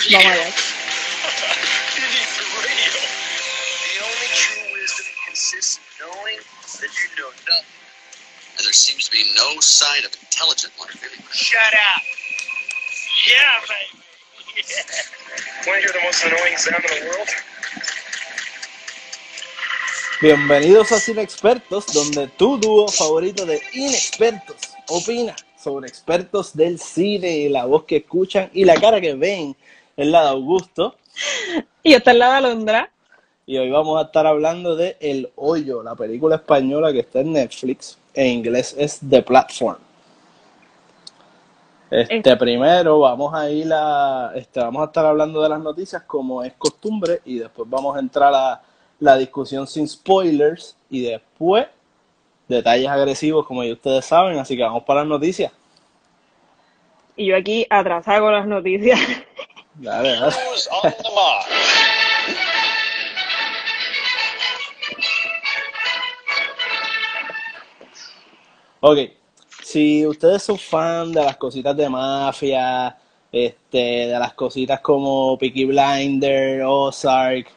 Vamos allá. You need the radio. The only true wisdom consists in knowing that you know nothing. And there seems to be no sign of intelligent life anywhere. Shut up. Yeah, baby. Yeah. Want to hear the most annoying sound in the world? Bienvenidos a Cine Expertos, donde tu dúo favorito de inexpertos opina sobre expertos del cine y la voz que escuchan y la cara que ven es la de Augusto. Y esta es la de Alondra. Y hoy vamos a estar hablando de El Hoyo, la película española que está en Netflix. En inglés es The Platform. Este, primero vamos a ir a, este, vamos a estar hablando de las noticias como es costumbre y después vamos a entrar a la discusión sin spoilers y después detalles agresivos como ya ustedes saben, así que vamos para las noticias. Y yo aquí atrasada con las noticias. Dale, dale. Who's on the mark? Ok, si ustedes son fan de las cositas de mafia, este, de las cositas como Peaky Blinder, Ozark,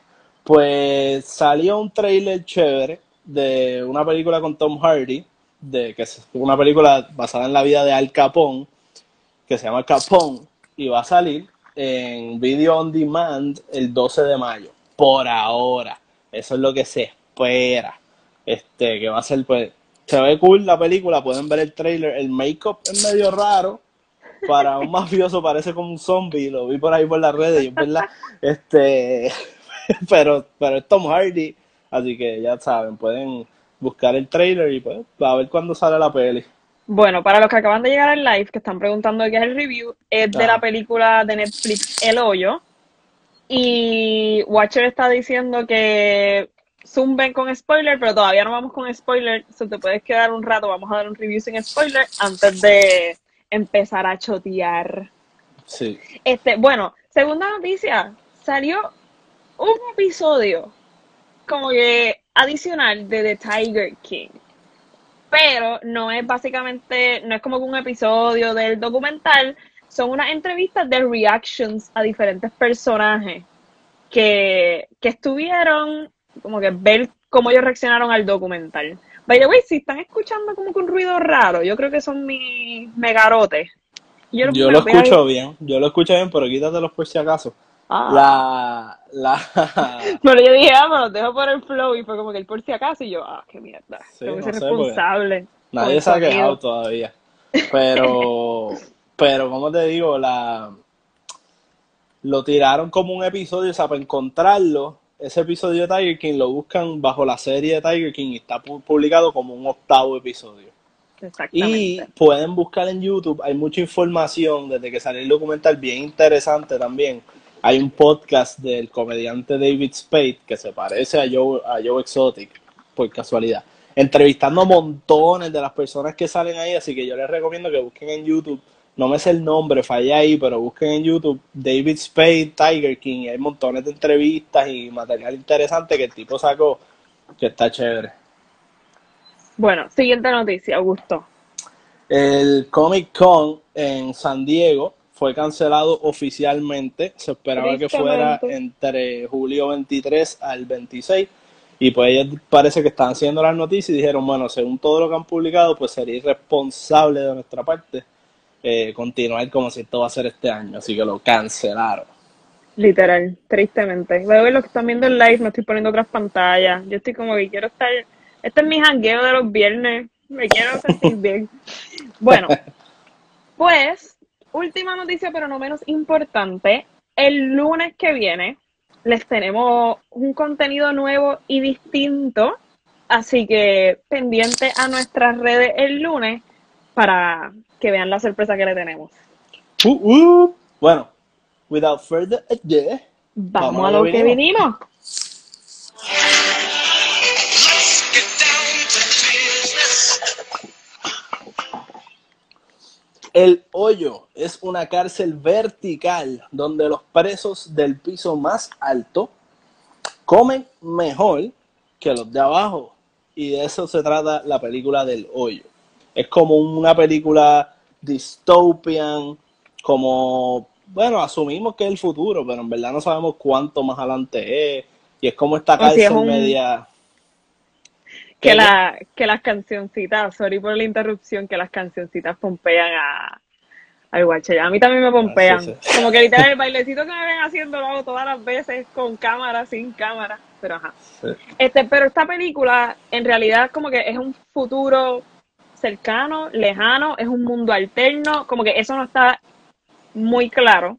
pues salió un trailer chévere de una película con Tom Hardy, de que es una película basada en la vida de Al Capone, que se llama Capone, y va a salir en Video On Demand el 12 de mayo, por ahora. Eso es lo que se espera. Este, que va a ser, pues, se ve cool la película, pueden ver el trailer, el make-up es medio raro, para un mafioso parece como un zombie, lo vi por ahí por las redes y es este, pero, pero es Tom Hardy, así que ya saben, pueden buscar el trailer y pues a ver cuándo sale la peli. Bueno, para los que acaban de llegar al live, que están preguntando qué es el review, es de la película de Netflix El Hoyo. Y Watcher está diciendo que zumben con spoiler, pero todavía no vamos con spoiler. So te puedes quedar un rato, vamos a dar un review sin spoiler antes de empezar a chotear. Sí. Este, bueno, segunda noticia, salió un episodio como que adicional de The Tiger King. Pero no es básicamente, no es como que un episodio del documental, son unas entrevistas de reactions a diferentes personajes que, que estuvieron, como que ver cómo ellos reaccionaron al documental. By the way, si están escuchando como que un ruido raro, yo creo que son mis megarotes. Yo, Yo lo escucho bien, yo lo escucho bien, pero quítatelos por si acaso. Ah. La, la, Pero yo dije, ah, me los dejo por el flow y fue como que el por si acaso y yo, ah, qué mierda. Sí, Tengo que no ser responsable. Nadie se ha quejado todavía. Pero, pero como te digo, la lo tiraron como un episodio, o sea, para encontrarlo, ese episodio de Tiger King lo buscan bajo la serie de Tiger King y está pu- publicado como un octavo episodio. Y Exactamente. pueden buscar en YouTube, hay mucha información desde que salió el documental, bien interesante también. Hay un podcast del comediante David Spade que se parece a Joe, a Joe Exotic, por casualidad, entrevistando montones de las personas que salen ahí, así que yo les recomiendo que busquen en YouTube, no me sé el nombre, fallé ahí, pero busquen en YouTube David Spade, Tiger King, y hay montones de entrevistas y material interesante que el tipo sacó, que está chévere. Bueno, siguiente noticia, Augusto. El Comic Con en San Diego fue cancelado oficialmente. Se esperaba que fuera entre julio 23 al 26. Y pues ellos parece que están haciendo las noticias y dijeron, bueno, según todo lo que han publicado, pues sería irresponsable de nuestra parte eh, continuar como si esto va a ser este año. Así que lo cancelaron. Literal, tristemente. Luego los que están viendo el live, no estoy poniendo otras pantallas. Yo estoy como que quiero estar. Este es mi jangueo de los viernes. Me quiero sentir bien. Bueno, pues, última noticia, pero no menos importante. El lunes que viene les tenemos un contenido nuevo y distinto. Así que pendiente a nuestras redes el lunes para que vean la sorpresa que le tenemos. Uh, uh. Bueno, without further ado, Vamos, a lo que vinimos. El Hoyo es una cárcel vertical donde los presos del piso más alto comen mejor que los de abajo. Y de eso se trata la película del Hoyo. Es como una película dystopian, como bueno, asumimos que es el futuro, pero en verdad no sabemos cuánto más adelante es. Y es como esta O si es cárcel un- media... Que, la, que las cancioncitas, sorry por la interrupción, que las cancioncitas pompean a, al guache. A mí también me pompean. Ah, sí, sí. Como que literal el bailecito que me ven haciendo lo hago todas las veces con cámara, sin cámara. Pero ajá. Sí. Este, pero esta película en realidad como que es un futuro cercano, lejano, es un mundo alterno, como que eso no está muy claro.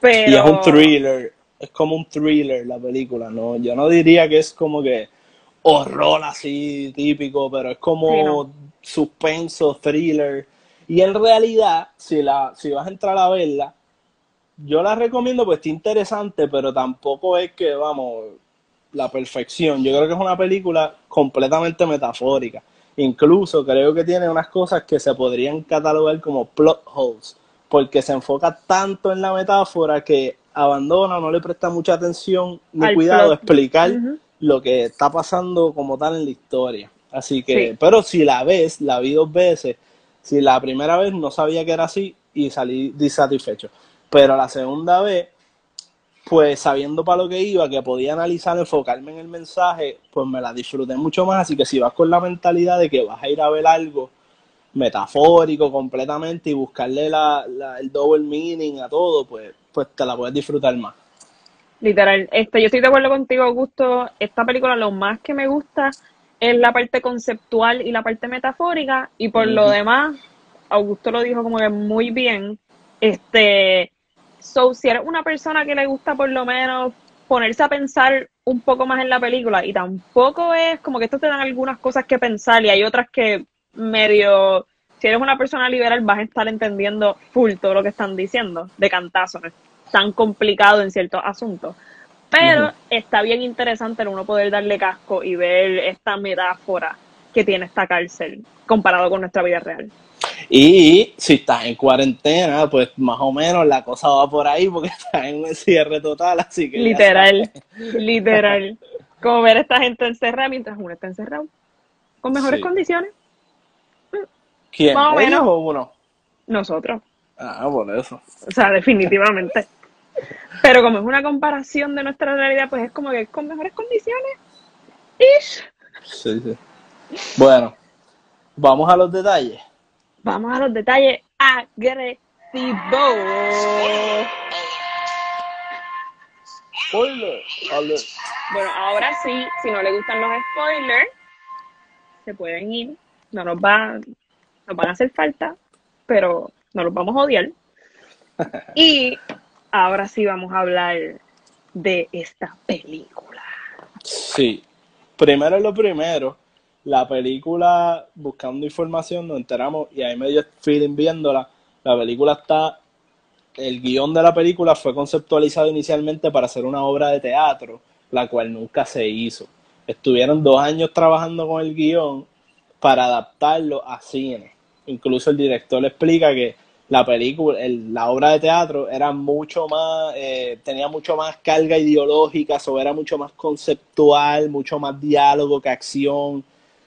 Pero Y es un thriller, es como un thriller la película, ¿no? Yo no diría que es como que horror así típico, pero es como Sí, no. suspenso, thriller. Y en realidad, si, la, si vas a entrar a verla, yo la recomiendo, pues está interesante, pero tampoco es que, vamos, la perfección. Yo creo que es una película completamente metafórica. Incluso creo que tiene unas cosas que se podrían catalogar como plot holes, porque se enfoca tanto en la metáfora que abandona, no le presta mucha atención ni Al cuidado a explicar. Lo que está pasando como tal en la historia. Así que, Sí. pero si la ves, la vi dos veces, si la primera vez no sabía que era así y salí disatisfecho, pero la segunda vez, pues sabiendo para lo que iba, que podía analizar, enfocarme en el mensaje, pues me la disfruté mucho más. Así que si vas con la mentalidad de que vas a ir a ver algo metafórico completamente y buscarle la, la- el double meaning a todo, pues, pues te la puedes disfrutar más. Literal, este, yo estoy de acuerdo contigo, Augusto. Esta película lo más que me gusta es la parte conceptual y la parte metafórica, y por lo demás, Augusto lo dijo como que muy bien. Este, so, si eres una persona que le gusta por lo menos ponerse a pensar un poco más en la película, y tampoco es como que estos te dan algunas cosas que pensar, y hay otras que medio, si eres una persona liberal, vas a estar entendiendo full todo lo que están diciendo, de cantazo, no tan complicado en ciertos asuntos. Pero está bien interesante uno poder darle casco y ver esta metáfora que tiene esta cárcel comparado con nuestra vida real. Y si estás en cuarentena, pues más o menos la cosa va por ahí porque estás en un cierre total, así que Literal, literal. Como ver a esta gente encerrada mientras uno está encerrado. Con mejores Sí. condiciones, ¿Quién? Más o ¿Ellos menos. o uno? nosotros. Ah, por eso. O sea, definitivamente. Pero como es una comparación de nuestra realidad, pues es como que con mejores condiciones. Ish. Sí, sí. Bueno, vamos a los detalles. Vamos a los detalles agresivos. Spoiler alert. Bueno, ahora sí, si no le gustan los spoilers, se pueden ir. No nos va, nos van a hacer falta, pero no los vamos a odiar. Y ahora sí vamos a hablar de esta película. Sí. Primero lo primero, la película, buscando información, nos enteramos y ahí me dio feeling viéndola. La película está, el guion de la película fue conceptualizado inicialmente para ser una obra de teatro, la cual nunca se hizo. Estuvieron dos años trabajando con el guion para adaptarlo a cine. Incluso el director explica que la película, el- la obra de teatro era mucho más, eh, tenía mucho más carga ideológica, o era mucho más conceptual, mucho más diálogo que acción.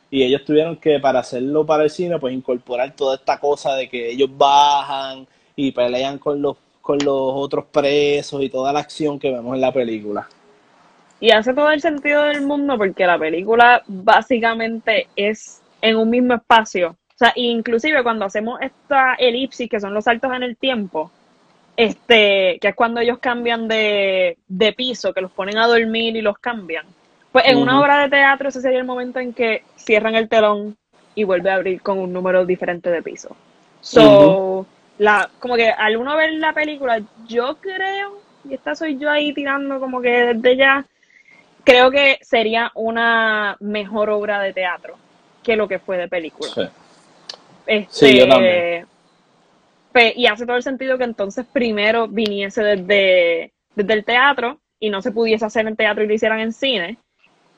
Y ellos tuvieron que, para hacerlo para el cine, pues incorporar toda esta cosa de que ellos bajan y pelean con los, con los otros presos y toda la acción que vemos en la película. Y hace todo el sentido del mundo porque la película básicamente es en un mismo espacio. O sea, inclusive cuando hacemos esta elipsis, que son los saltos en el tiempo, este, que es cuando ellos cambian de, de piso, que los ponen a dormir y los cambian. Pues en una obra de teatro ese sería el momento en que cierran el telón y vuelve a abrir con un número diferente de piso. So, la, como que al uno ver la película, yo creo, y esta soy yo ahí tirando como que desde ya, creo que sería una mejor obra de teatro que lo que fue de película. Sí. Este, Sí, yo también. y hace todo el sentido que entonces primero viniese desde, desde el teatro y no se pudiese hacer en teatro y lo hicieran en cine.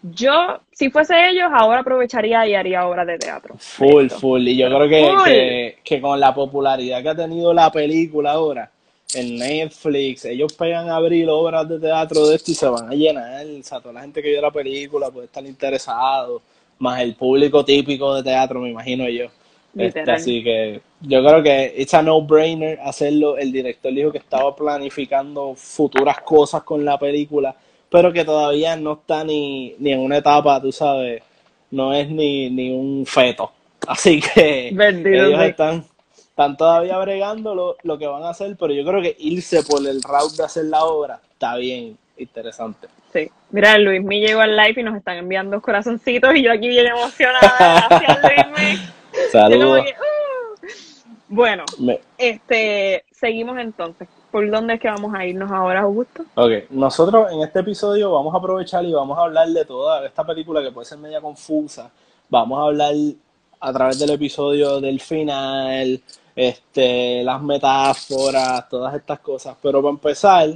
Yo, si fuese ellos, ahora aprovecharía y haría obras de teatro. Full, Esto. full. Y yo creo que, que con la popularidad que ha tenido la película ahora en Netflix, ellos pegan a abrir obras de teatro de esto y se van a llenar. O sea, toda la gente que vio la película puede estar interesado, más el público típico de teatro, me imagino yo. Este, así que yo creo que it's a no-brainer hacerlo. El director dijo que estaba planificando futuras cosas con la película, pero que todavía no está ni, ni en una etapa, tú sabes, no es ni, ni un feto. Así que Bendito ellos están, están todavía bregando lo, lo que van a hacer, pero yo creo que irse por el route de hacer la obra está bien interesante. Sí. Mira, Luis me llegó al live y nos están enviando corazoncitos y yo aquí bien emocionada. Gracias, Luis. Saludos. "Uh". Bueno, Me- este, seguimos entonces. ¿Por dónde es que vamos a irnos ahora, Augusto? Ok, nosotros en este episodio vamos a aprovechar y vamos a hablar de toda esta película que puede ser media confusa. Vamos a hablar a través del episodio del final, este, las metáforas, todas estas cosas. Pero para empezar,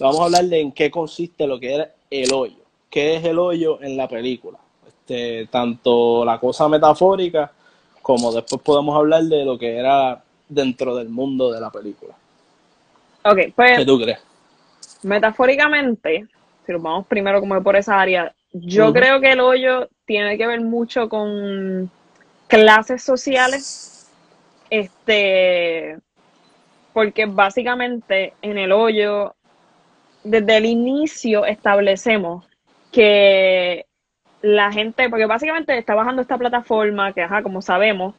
vamos a hablar de en qué consiste lo que era el hoyo. ¿Qué es el hoyo en la película? Este, tanto la cosa metafórica como después podemos hablar de lo que era dentro del mundo de la película. Ok, pues ¿Qué tú crees? metafóricamente, si nos vamos primero como por esa área, yo creo que el hoyo tiene que ver mucho con clases sociales, este, porque básicamente en el hoyo, desde el inicio establecemos que la gente, porque básicamente está bajando esta plataforma que, ajá, como sabemos,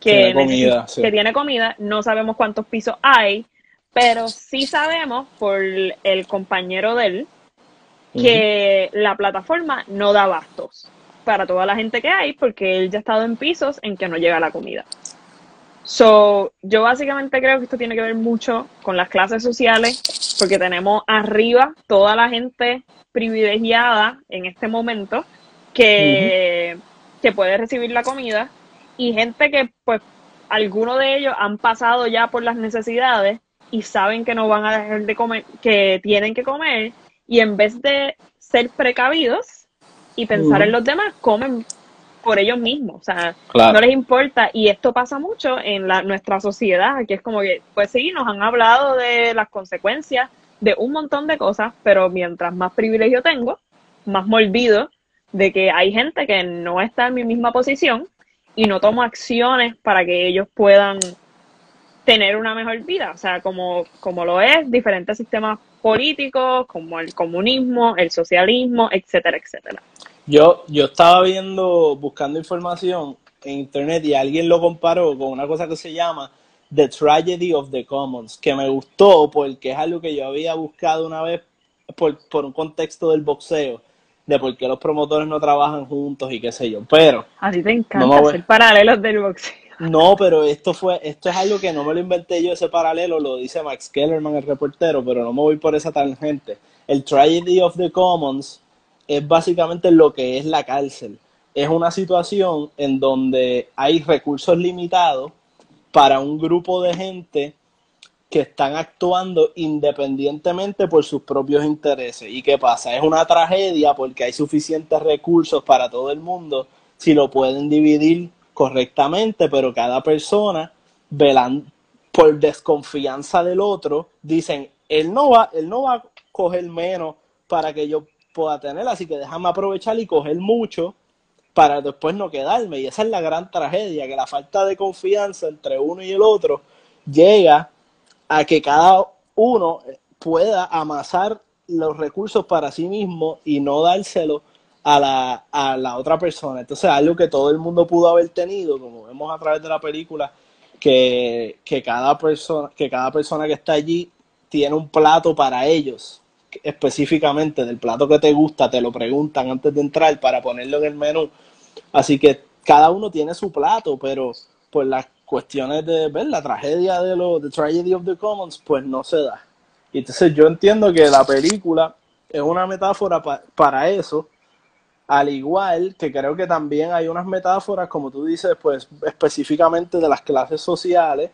que, Tiene comida, necesi- sí. que tiene comida, no sabemos cuántos pisos hay, pero sí sabemos por el compañero de él que la plataforma no da bastos para toda la gente que hay porque él ya ha estado en pisos en que no llega la comida. So, yo básicamente creo que esto tiene que ver mucho con las clases sociales porque tenemos arriba toda la gente privilegiada en este momento que, que puede recibir la comida y gente que pues algunos de ellos han pasado ya por las necesidades y saben que no van a dejar de comer, que tienen que comer y en vez de ser precavidos y pensar en los demás, comen por ellos mismos, o sea, Claro. no les importa. Y esto pasa mucho en la, nuestra sociedad, que es como que, pues sí, nos han hablado de las consecuencias de un montón de cosas, pero mientras más privilegio tengo, más me olvido de que hay gente que no está en mi misma posición y no tomo acciones para que ellos puedan tener una mejor vida, o sea, como, como lo es diferentes sistemas políticos, como el comunismo, el socialismo, etcétera, etcétera. Yo, yo estaba viendo, buscando información en internet y alguien lo comparó con una cosa que se llama The Tragedy of the Commons, que me gustó porque es algo que yo había buscado una vez por, por un contexto del boxeo, de por qué los promotores no trabajan juntos y qué sé yo. Pero, A ti te No encanta me voy- hacer paralelos del boxeo. no, pero esto fue, esto es algo que no me lo inventé yo ese paralelo, lo dice Max Kellerman, el reportero, pero no me voy por esa tangente. El Tragedy of the Commons es básicamente lo que es la cárcel. Es una situación en donde hay recursos limitados para un grupo de gente que están actuando independientemente por sus propios intereses. ¿Y qué pasa? Es una tragedia porque hay suficientes recursos para todo el mundo si lo pueden dividir correctamente, pero cada persona, velan por desconfianza del otro, dicen, él no va, él no va a coger menos para que yo pueda tener, así que déjame aprovechar y coger mucho para después no quedarme. Y esa es la gran tragedia, que la falta de confianza entre uno y el otro llega a que cada uno pueda amasar los recursos para sí mismo y no dárselo a la, a la otra persona. Entonces, algo que todo el mundo pudo haber tenido, como vemos a través de la película, que, que cada persona, que cada persona que está allí tiene un plato para ellos, específicamente del plato que te gusta, te lo preguntan antes de entrar para ponerlo en el menú. Así que cada uno tiene su plato, pero por las cuestiones de ver la tragedia de lo The Tragedy of the Commons, pues no se da. Y entonces yo entiendo que la película es una metáfora pa- para eso, al igual que creo que también hay unas metáforas, como tú dices, pues específicamente de las clases sociales,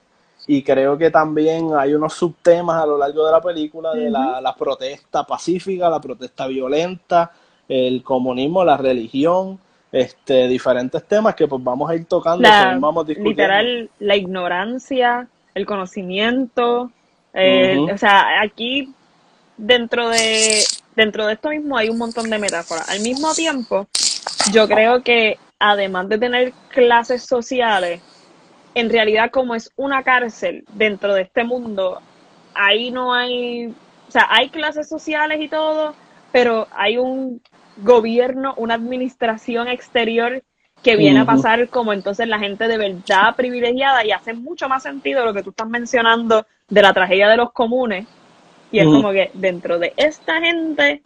y creo que también hay unos subtemas a lo largo de la película de la, la protesta pacífica, la protesta violenta, el comunismo, la religión, este, diferentes temas que pues vamos a ir tocando La, según vamos discutiendo. literal, la ignorancia, el conocimiento. eh. O sea, aquí dentro de, dentro de esto mismo hay un montón de metáforas. Al mismo tiempo, yo creo que además de tener clases sociales, en realidad como es una cárcel dentro de este mundo, ahí no hay, o sea, hay clases sociales y todo, pero hay un gobierno, una administración exterior que viene a pasar como entonces la gente de verdad privilegiada y hace mucho más sentido lo que tú estás mencionando de la tragedia de los comunes. Y es como que dentro de esta gente,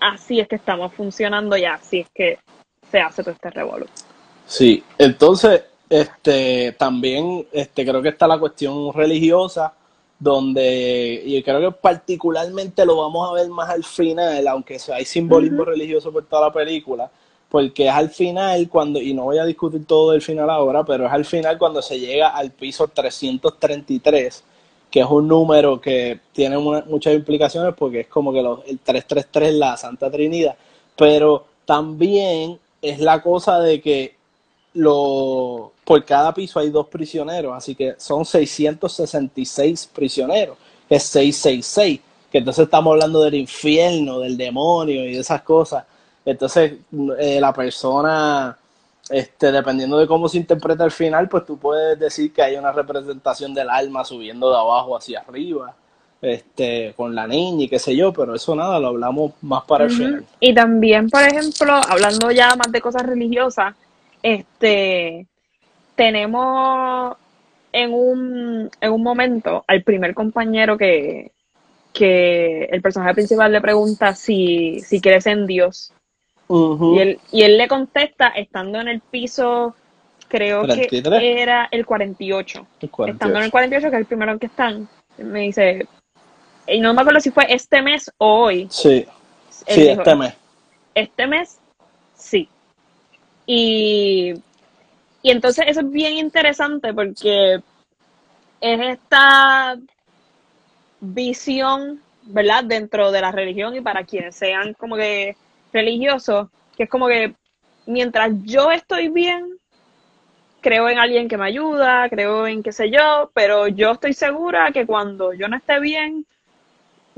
así es que estamos funcionando y así es que se hace todo este revolución. Sí, entonces, este, también, este, creo que está la cuestión religiosa, donde, y creo que particularmente lo vamos a ver más al final, aunque hay simbolismo religioso por toda la película, porque es al final cuando, y no voy a discutir todo del final ahora, pero es al final cuando se llega al piso 333, que es un número que tiene una- muchas implicaciones porque es como que los- el 333 la Santa Trinidad, pero también es la cosa de que lo, por cada piso hay dos prisioneros, así que son 666 prisioneros, que es 666, que entonces estamos hablando del infierno, del demonio y de esas cosas. Entonces, eh, la persona, este, dependiendo de cómo se interpreta el final, pues tú puedes decir que hay una representación del alma subiendo de abajo hacia arriba, este, con la niña y qué sé yo, pero eso nada, lo hablamos más para el final. Y también, por ejemplo, hablando ya más de cosas religiosas, este, tenemos en un, en un momento al primer compañero que, que el personaje principal le pregunta si, si crees en Dios. Y él, y él le contesta estando en el piso, creo 43. que era el 48. El Estando en el 48. 48, que es el primero en que están, me dice, y no me acuerdo si fue este mes o hoy. Sí, sí, dijo, este mes. este mes. Y, y entonces eso es bien interesante porque es esta visión, ¿verdad? Dentro de la religión y para quienes sean como que religiosos, que es como que mientras yo estoy bien, creo en alguien que me ayuda, creo en qué sé yo, pero yo estoy segura que cuando yo no esté bien,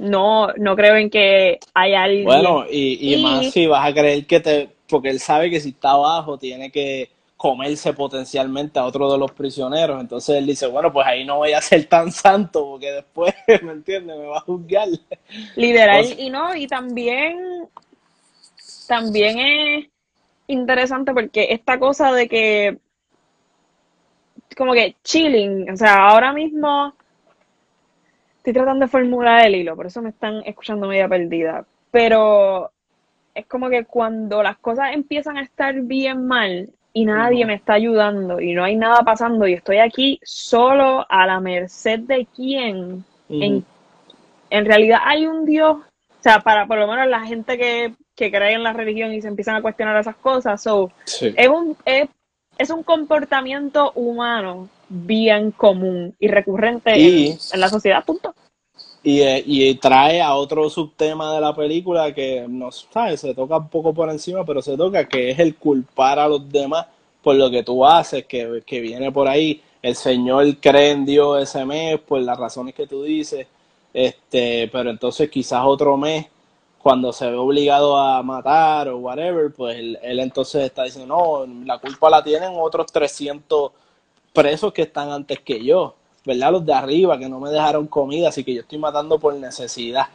no, no creo en que hay alguien. Bueno, y, y Y- más si vas a creer que te, porque él sabe que si está abajo tiene que comerse potencialmente a otro de los prisioneros. Entonces él dice, bueno, pues ahí no voy a ser tan santo porque después, ¿me entiendes? Me va a juzgar. Literal, O sea- y no, y también, también es interesante porque esta cosa de que, como que chilling, o sea, ahora mismo estoy tratando de formular el hilo, por eso me están escuchando media perdida, pero es como que cuando las cosas empiezan a estar bien mal y nadie me está ayudando y no hay nada pasando y estoy aquí solo a la merced de quién, en en realidad hay un Dios, o sea, para por lo menos la gente que, que cree en la religión y se empiezan a cuestionar esas cosas, so, Sí. es un, es, es un comportamiento humano bien común y recurrente Y- en, en la sociedad, punto. Y, eh, y trae a otro subtema de la película que no sabes, se toca un poco por encima, pero se toca que es el culpar a los demás por lo que tú haces, que, que viene por ahí. El Señor cree en Dios ese mes por las razones que tú dices, este, pero entonces quizás otro mes, cuando se ve obligado a matar o whatever, pues él, él entonces está diciendo, no, la culpa la tienen otros 300 presos que están antes que yo, ¿verdad? Los de arriba que no me dejaron comida, así que yo estoy matando por necesidad.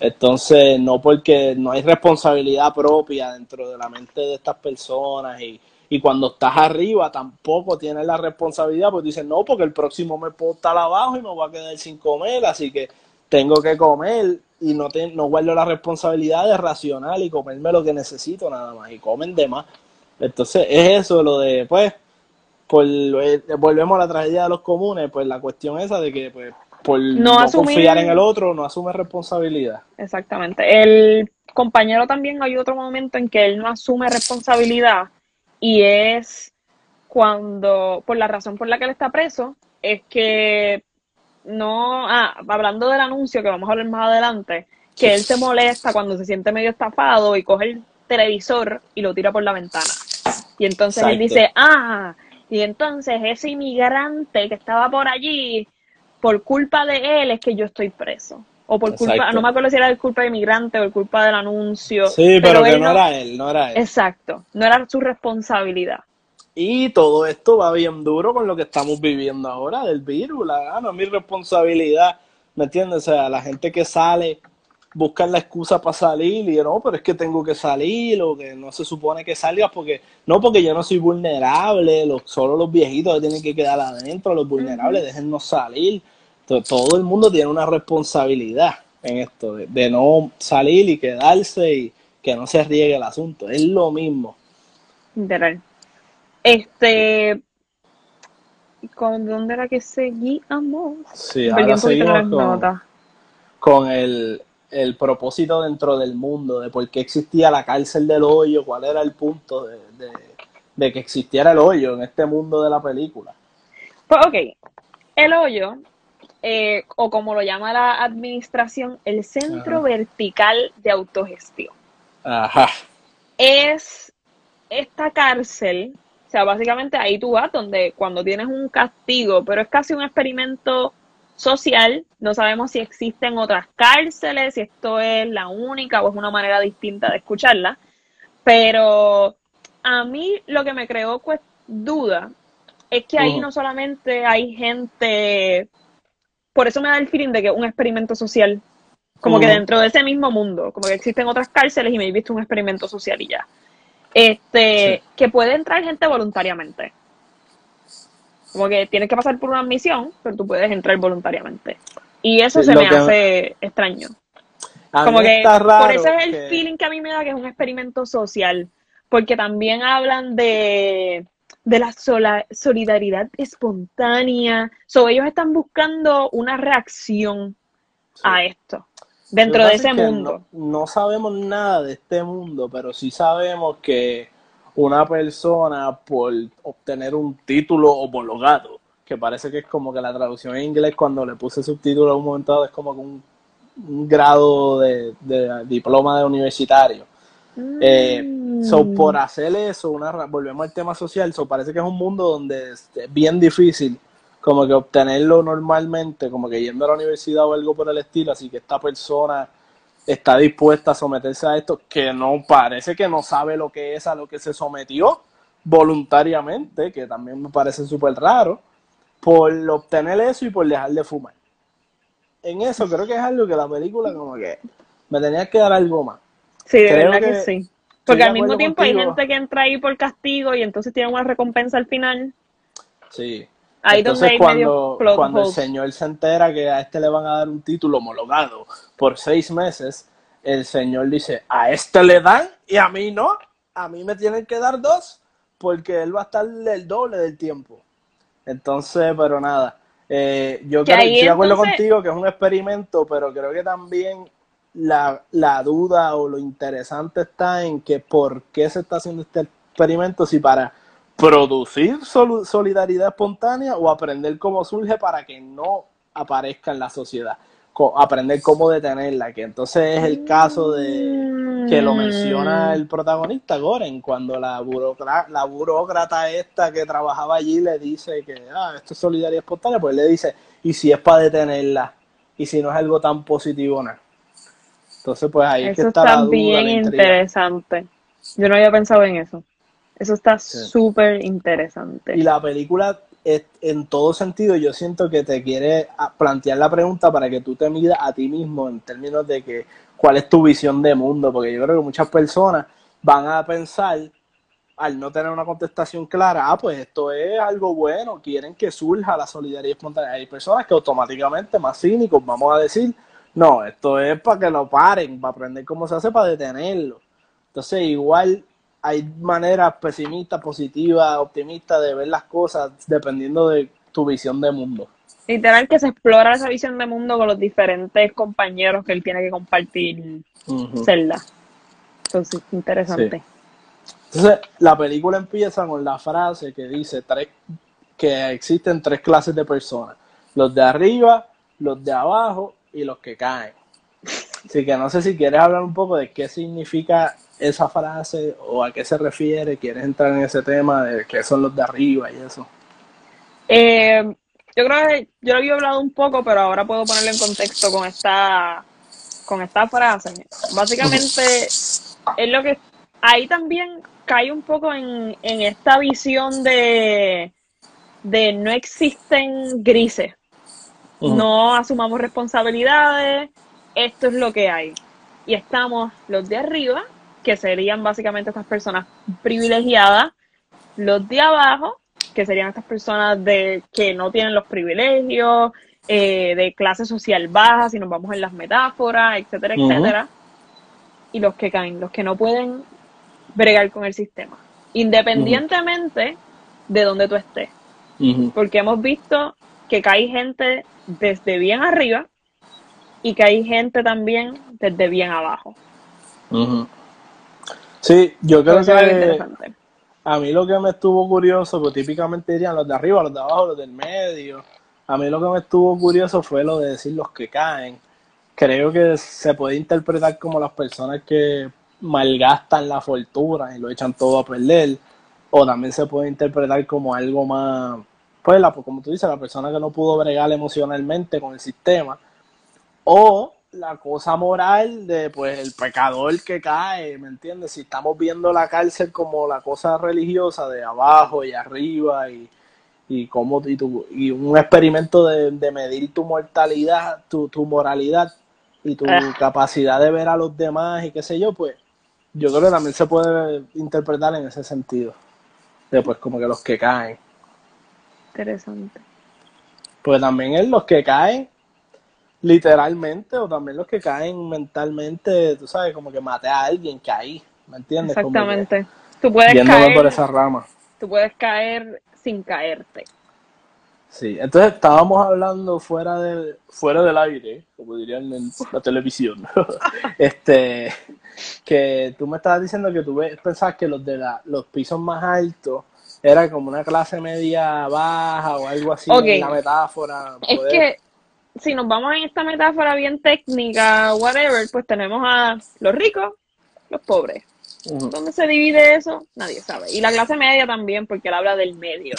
Entonces, no porque no hay responsabilidad propia dentro de la mente de estas personas y, y cuando estás arriba tampoco tienes la responsabilidad, porque dices, no, porque el próximo me puedo estar abajo y me voy a quedar sin comer, así que tengo que comer y no, te, no guardo la responsabilidad de racional y comerme lo que necesito nada más y comen de más. Entonces, es eso lo de, pues, por, eh, volvemos a la tragedia de los comunes, pues la cuestión esa de que pues, por no, asumir- confiar en el otro, no asume responsabilidad. Exactamente. El compañero también hay otro momento en que él no asume responsabilidad y es cuando, por la razón por la que él está preso, es que no, ah, hablando del anuncio que vamos a hablar más adelante, que él se molesta cuando se siente medio estafado y coge el televisor y lo tira por la ventana. Y entonces él dice, ah, y entonces ese inmigrante que estaba por allí, por culpa de él es que yo estoy preso. O por culpa, no me acuerdo si era el culpa de inmigrante o el culpa del anuncio. Sí, pero, que no era él, no era él. Exacto, no era su responsabilidad. Y todo esto va bien duro con lo que estamos viviendo ahora del virus. La, ah, no es mi responsabilidad, ¿me entiendes? O sea, la gente que sale buscan la excusa para salir y no, pero es que tengo que salir o que no se supone que salgas porque no porque yo no soy vulnerable, los, solo los viejitos tienen que quedar adentro, los vulnerables déjennos salir. Entonces, todo el mundo tiene una responsabilidad en esto de, de no salir y quedarse y que no se riegue el asunto. Es lo mismo. Literal. Este. ¿Con dónde era que seguíamos? Sí, Perdí ahora seguimos con, con el, el propósito dentro del mundo, de por qué existía la cárcel del hoyo, cuál era el punto de, de, de que existiera el hoyo en este mundo de la película. Pues ok, el hoyo, eh, o como lo llama la administración, el centro Ajá. vertical de autogestión. Ajá. Es esta cárcel, o sea, básicamente ahí tú vas donde cuando tienes un castigo, pero es casi un experimento social, no sabemos si existen otras cárceles, si esto es la única o es una manera distinta de escucharla, pero a mí lo que me creó pues, duda es que ahí no solamente hay gente, por eso me da el feeling de que es un experimento social, como que dentro de ese mismo mundo, como que existen otras cárceles y me he visto un experimento social y ya. Este, Sí. que puede entrar gente voluntariamente. Como que tienes que pasar por una admisión, pero tú puedes entrar voluntariamente. Y eso se lo me que- hace extraño. A Como que está raro por eso es el que- feeling que a mí me da que es un experimento social, porque también hablan de, de la sola- solidaridad espontánea. So, ellos están buscando una reacción Sí. a esto dentro de ese es que mundo. No, no sabemos nada de este mundo, pero sí sabemos que una persona por obtener un título homologado, que parece que es como que la traducción en inglés cuando le puse subtítulo a un momento dado es como que un, un grado de, de diploma de universitario. Eh, so, Mm. por hacer eso, una, volvemos al tema social, so, parece que es un mundo donde es bien difícil como que obtenerlo normalmente, como que yendo a la universidad o algo por el estilo, así que esta persona está dispuesta a someterse a esto, que no parece que no sabe lo que es a lo que se sometió voluntariamente, que también me parece súper raro, por obtener eso y por dejar de fumar. En eso creo que es algo que la película como que me tenía que dar algo más. Sí, de creo verdad que, que sí. Porque al mismo tiempo hay gente que entra ahí por castigo y entonces tiene una recompensa al final. Sí. Ahí Entonces donde cuando, cuando el señor se entera que a este le van a dar un título homologado por seis meses, el señor dice, a este le dan y a mí no, a mí me tienen que dar dos porque él va a estar el doble del tiempo. Entonces, pero nada, eh, yo creo, estoy de acuerdo contigo que es un experimento, pero creo que también la, la duda o lo interesante está en que por qué se está haciendo este experimento, si para producir sol- solidaridad espontánea o aprender cómo surge para que no aparezca en la sociedad, aprender cómo detenerla, que entonces es el caso de que lo menciona el protagonista Goren cuando la burócrata, la burócrata esta que trabajaba allí le dice que ah, esto es solidaridad espontánea, pues le dice, ¿y si es para detenerla? ¿Y si no es algo tan positivo nada? Entonces, pues ahí es que está la duda, bien la interesante. Yo no había pensado en eso. Eso está Sí. súper interesante. Y la película, es- en todo sentido, yo siento que te quiere a- plantear la pregunta para que tú te midas a ti mismo en términos de que cuál es tu visión de mundo, porque yo creo que muchas personas van a pensar, al no tener una contestación clara, ah, pues esto es algo bueno, quieren que surja la solidaridad espontánea. Hay personas que automáticamente, más cínicos, vamos a decir, no, esto es para que lo paren, para aprender cómo se hace para detenerlo. Entonces, igual hay maneras pesimistas, positivas, optimistas de ver las cosas dependiendo de tu visión de mundo. Literal que se explora esa visión de mundo con los diferentes compañeros que él tiene que compartir celda. Entonces, interesante. Entonces, la película empieza con la frase que dice tres, que existen tres clases de personas, los de arriba, los de abajo y los que caen. Así que no sé si quieres hablar un poco de qué significa esa frase o a qué se refiere, quieres entrar en ese tema de qué son los de arriba y eso. Eh, yo creo que yo lo había hablado un poco, pero ahora puedo ponerlo en contexto con esta, con esta frase. Básicamente, es lo que ahí también cae un poco en, en esta visión de, de no existen grises. No asumamos responsabilidades, esto es lo que hay. Y estamos los de arriba, que serían básicamente estas personas privilegiadas, los de abajo, que serían estas personas de que no tienen los privilegios, eh, de clase social baja, si nos vamos en las metáforas, etcétera, etcétera. Y los que caen, los que no pueden bregar con el sistema, independientemente de donde tú estés porque hemos visto que cae gente desde bien arriba y que hay gente también desde bien abajo. Sí, yo creo que a mí lo que me estuvo curioso, pues típicamente dirían los de arriba, los de abajo, los del medio. A mí lo que me estuvo curioso fue lo de decir los que caen. Creo que se puede interpretar como las personas que malgastan la fortuna y lo echan todo a perder. O también se puede interpretar como algo más, pues la, como tú dices, la persona que no pudo bregar emocionalmente con el sistema. O la cosa moral de pues el pecador que cae, ¿me entiendes? Si estamos viendo la cárcel como la cosa religiosa de abajo y arriba y, y cómo y, tu- y un experimento de, de medir tu mortalidad, tu, tu moralidad y tu Ah. capacidad de ver a los demás y qué sé yo, pues yo creo que también se puede interpretar en ese sentido. De pues como que los que caen. Interesante. Pues también es los que caen literalmente o también los que caen mentalmente, tú sabes, como que maté a alguien, caí, ¿me entiendes? Como que Exactamente. Tú puedes caer, por esa rama. tú puedes caer sin caerte. Sí, entonces estábamos hablando fuera del, fuera del aire, como dirían en la televisión. este, que tú me estabas diciendo que tú ves- pensabas que los de la, los pisos más altos era como una clase media baja o algo así la metáfora. Es poder- que si nos vamos en esta metáfora bien técnica, whatever, pues tenemos a los ricos, los pobres. Ujú, ¿Dónde se divide eso? Nadie sabe. Y la clase media también, porque él habla del medio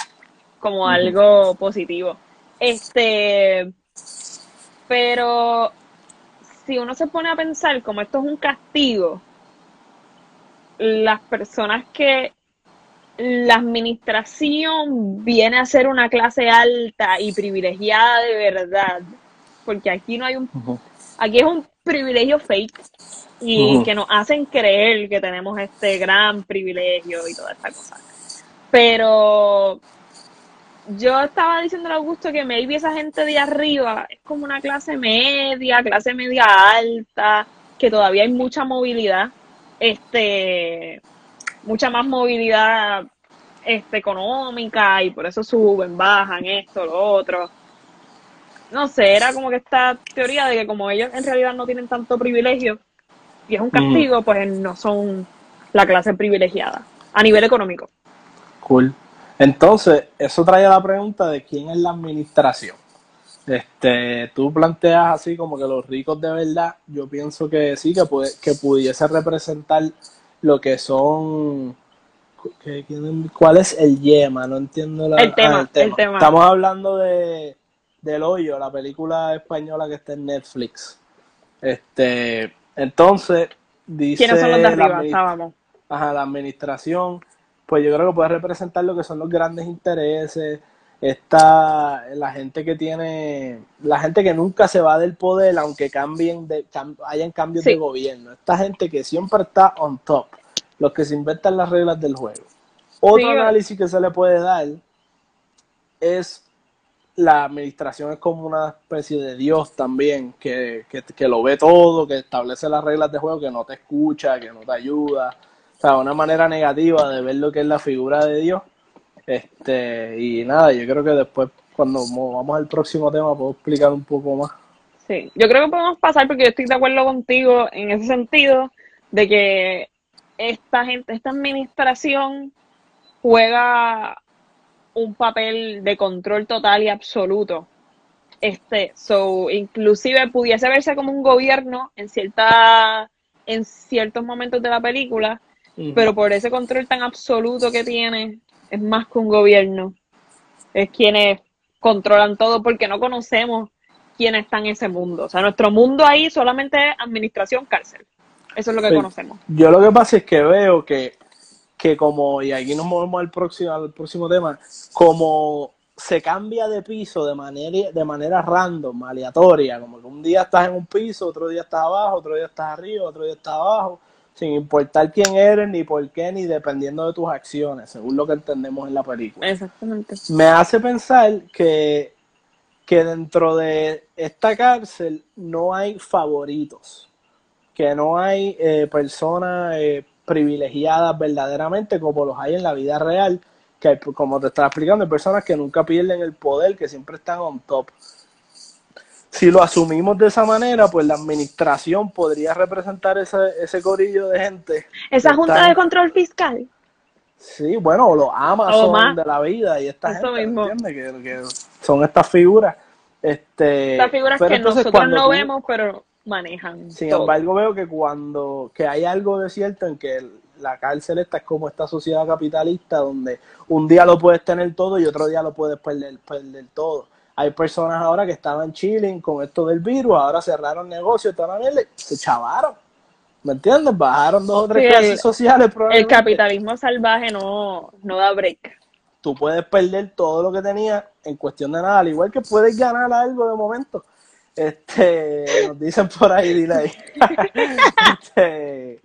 como algo positivo. Este, pero si uno se pone a pensar como esto es un castigo, las personas que la administración viene a ser una clase alta y privilegiada de verdad, porque aquí no hay un. Aquí es un privilegio fake y que nos hacen creer que tenemos este gran privilegio y toda esta cosa. Pero yo estaba diciendo a Augusto que maybe esa gente de arriba es como una clase media, clase media alta, que todavía hay mucha movilidad, este, mucha más movilidad este, económica y por eso suben, bajan, esto, lo otro no sé, era como que esta teoría de que como ellos en realidad no tienen tanto privilegio y es un castigo, pues no son la clase privilegiada a nivel económico. Cool. Entonces, eso trae la pregunta de quién es la administración. Este, tú planteas así como que los ricos de verdad, yo pienso que sí, que, puede, que pudiese representar lo que son... ¿Cuál es el yema? No entiendo la, El tema, el tema. Estamos hablando de del hoyo, la película española que está en Netflix. Este, entonces, dice ¿Quiénes son los de la arriba? Estábamos. Ajá, la administración, pues yo creo que puede representar lo que son los grandes intereses, está la gente que tiene, la gente que nunca se va del poder, aunque cambien de, hayan cambios Sí. de gobierno, esta gente que siempre está on top, los que se inventan las reglas del juego. Otro Sí, análisis que se le puede dar es la administración es como una especie de Dios también, que, que, que lo ve todo, que establece las reglas de juego, que no te escucha, que no te ayuda. O sea, una manera negativa de ver lo que es la figura de Dios. Este, y nada, yo creo que después, cuando mo- vamos al próximo tema, puedo explicar un poco más. Sí, yo creo que podemos pasar porque yo estoy de acuerdo contigo en ese sentido de que esta gente, esta administración juega un papel de control total y absoluto. Este, so, inclusive pudiese verse como un gobierno en cierta, en ciertos momentos de la película, pero por ese control tan absoluto que tiene, es más que un gobierno. Es quienes controlan todo porque no conocemos quién está en ese mundo. O sea, nuestro mundo ahí solamente es administración, cárcel. Eso es lo que Sí. conocemos. Yo lo que pasa es que veo que que como, y aquí nos movemos al próximo, al próximo tema, como se cambia de piso de manera, de manera random, aleatoria, como que un día estás en un piso, otro día estás abajo, otro día estás arriba, otro día estás abajo, sin importar quién eres, ni por qué, ni dependiendo de tus acciones, según lo que entendemos en la película. Exactamente. Me hace pensar que, que dentro de esta cárcel no hay favoritos, que no hay eh, personas eh, privilegiadas verdaderamente como los hay en la vida real, que hay, como te estaba explicando, hay personas que nunca pierden el poder, que siempre están on top. Si lo asumimos de esa manera, pues la administración podría representar ese, ese corillo de gente. Esa Junta están- de Control Fiscal. Sí, bueno, los Amazon O más. de la vida y esta Eso gente. Que, que son estas figuras. Este, Las figuras que nosotros no tú- vemos, pero manejan. Sin todo. embargo, veo que cuando que hay algo de cierto en que el- la cárcel esta es como esta sociedad capitalista donde un día lo puedes tener todo y otro día lo puedes perder, perder todo. Hay personas ahora que estaban chilling con esto del virus, ahora cerraron negocios, la mierda, y se chavaron. ¿Me entiendes? Bajaron dos o tres Sí, clases el- sociales El capitalismo salvaje no, no da break. tú puedes perder todo lo que tenías en cuestión de nada, al igual que puedes ganar algo de momento. Este, nos dicen por ahí, dile ahí. Este,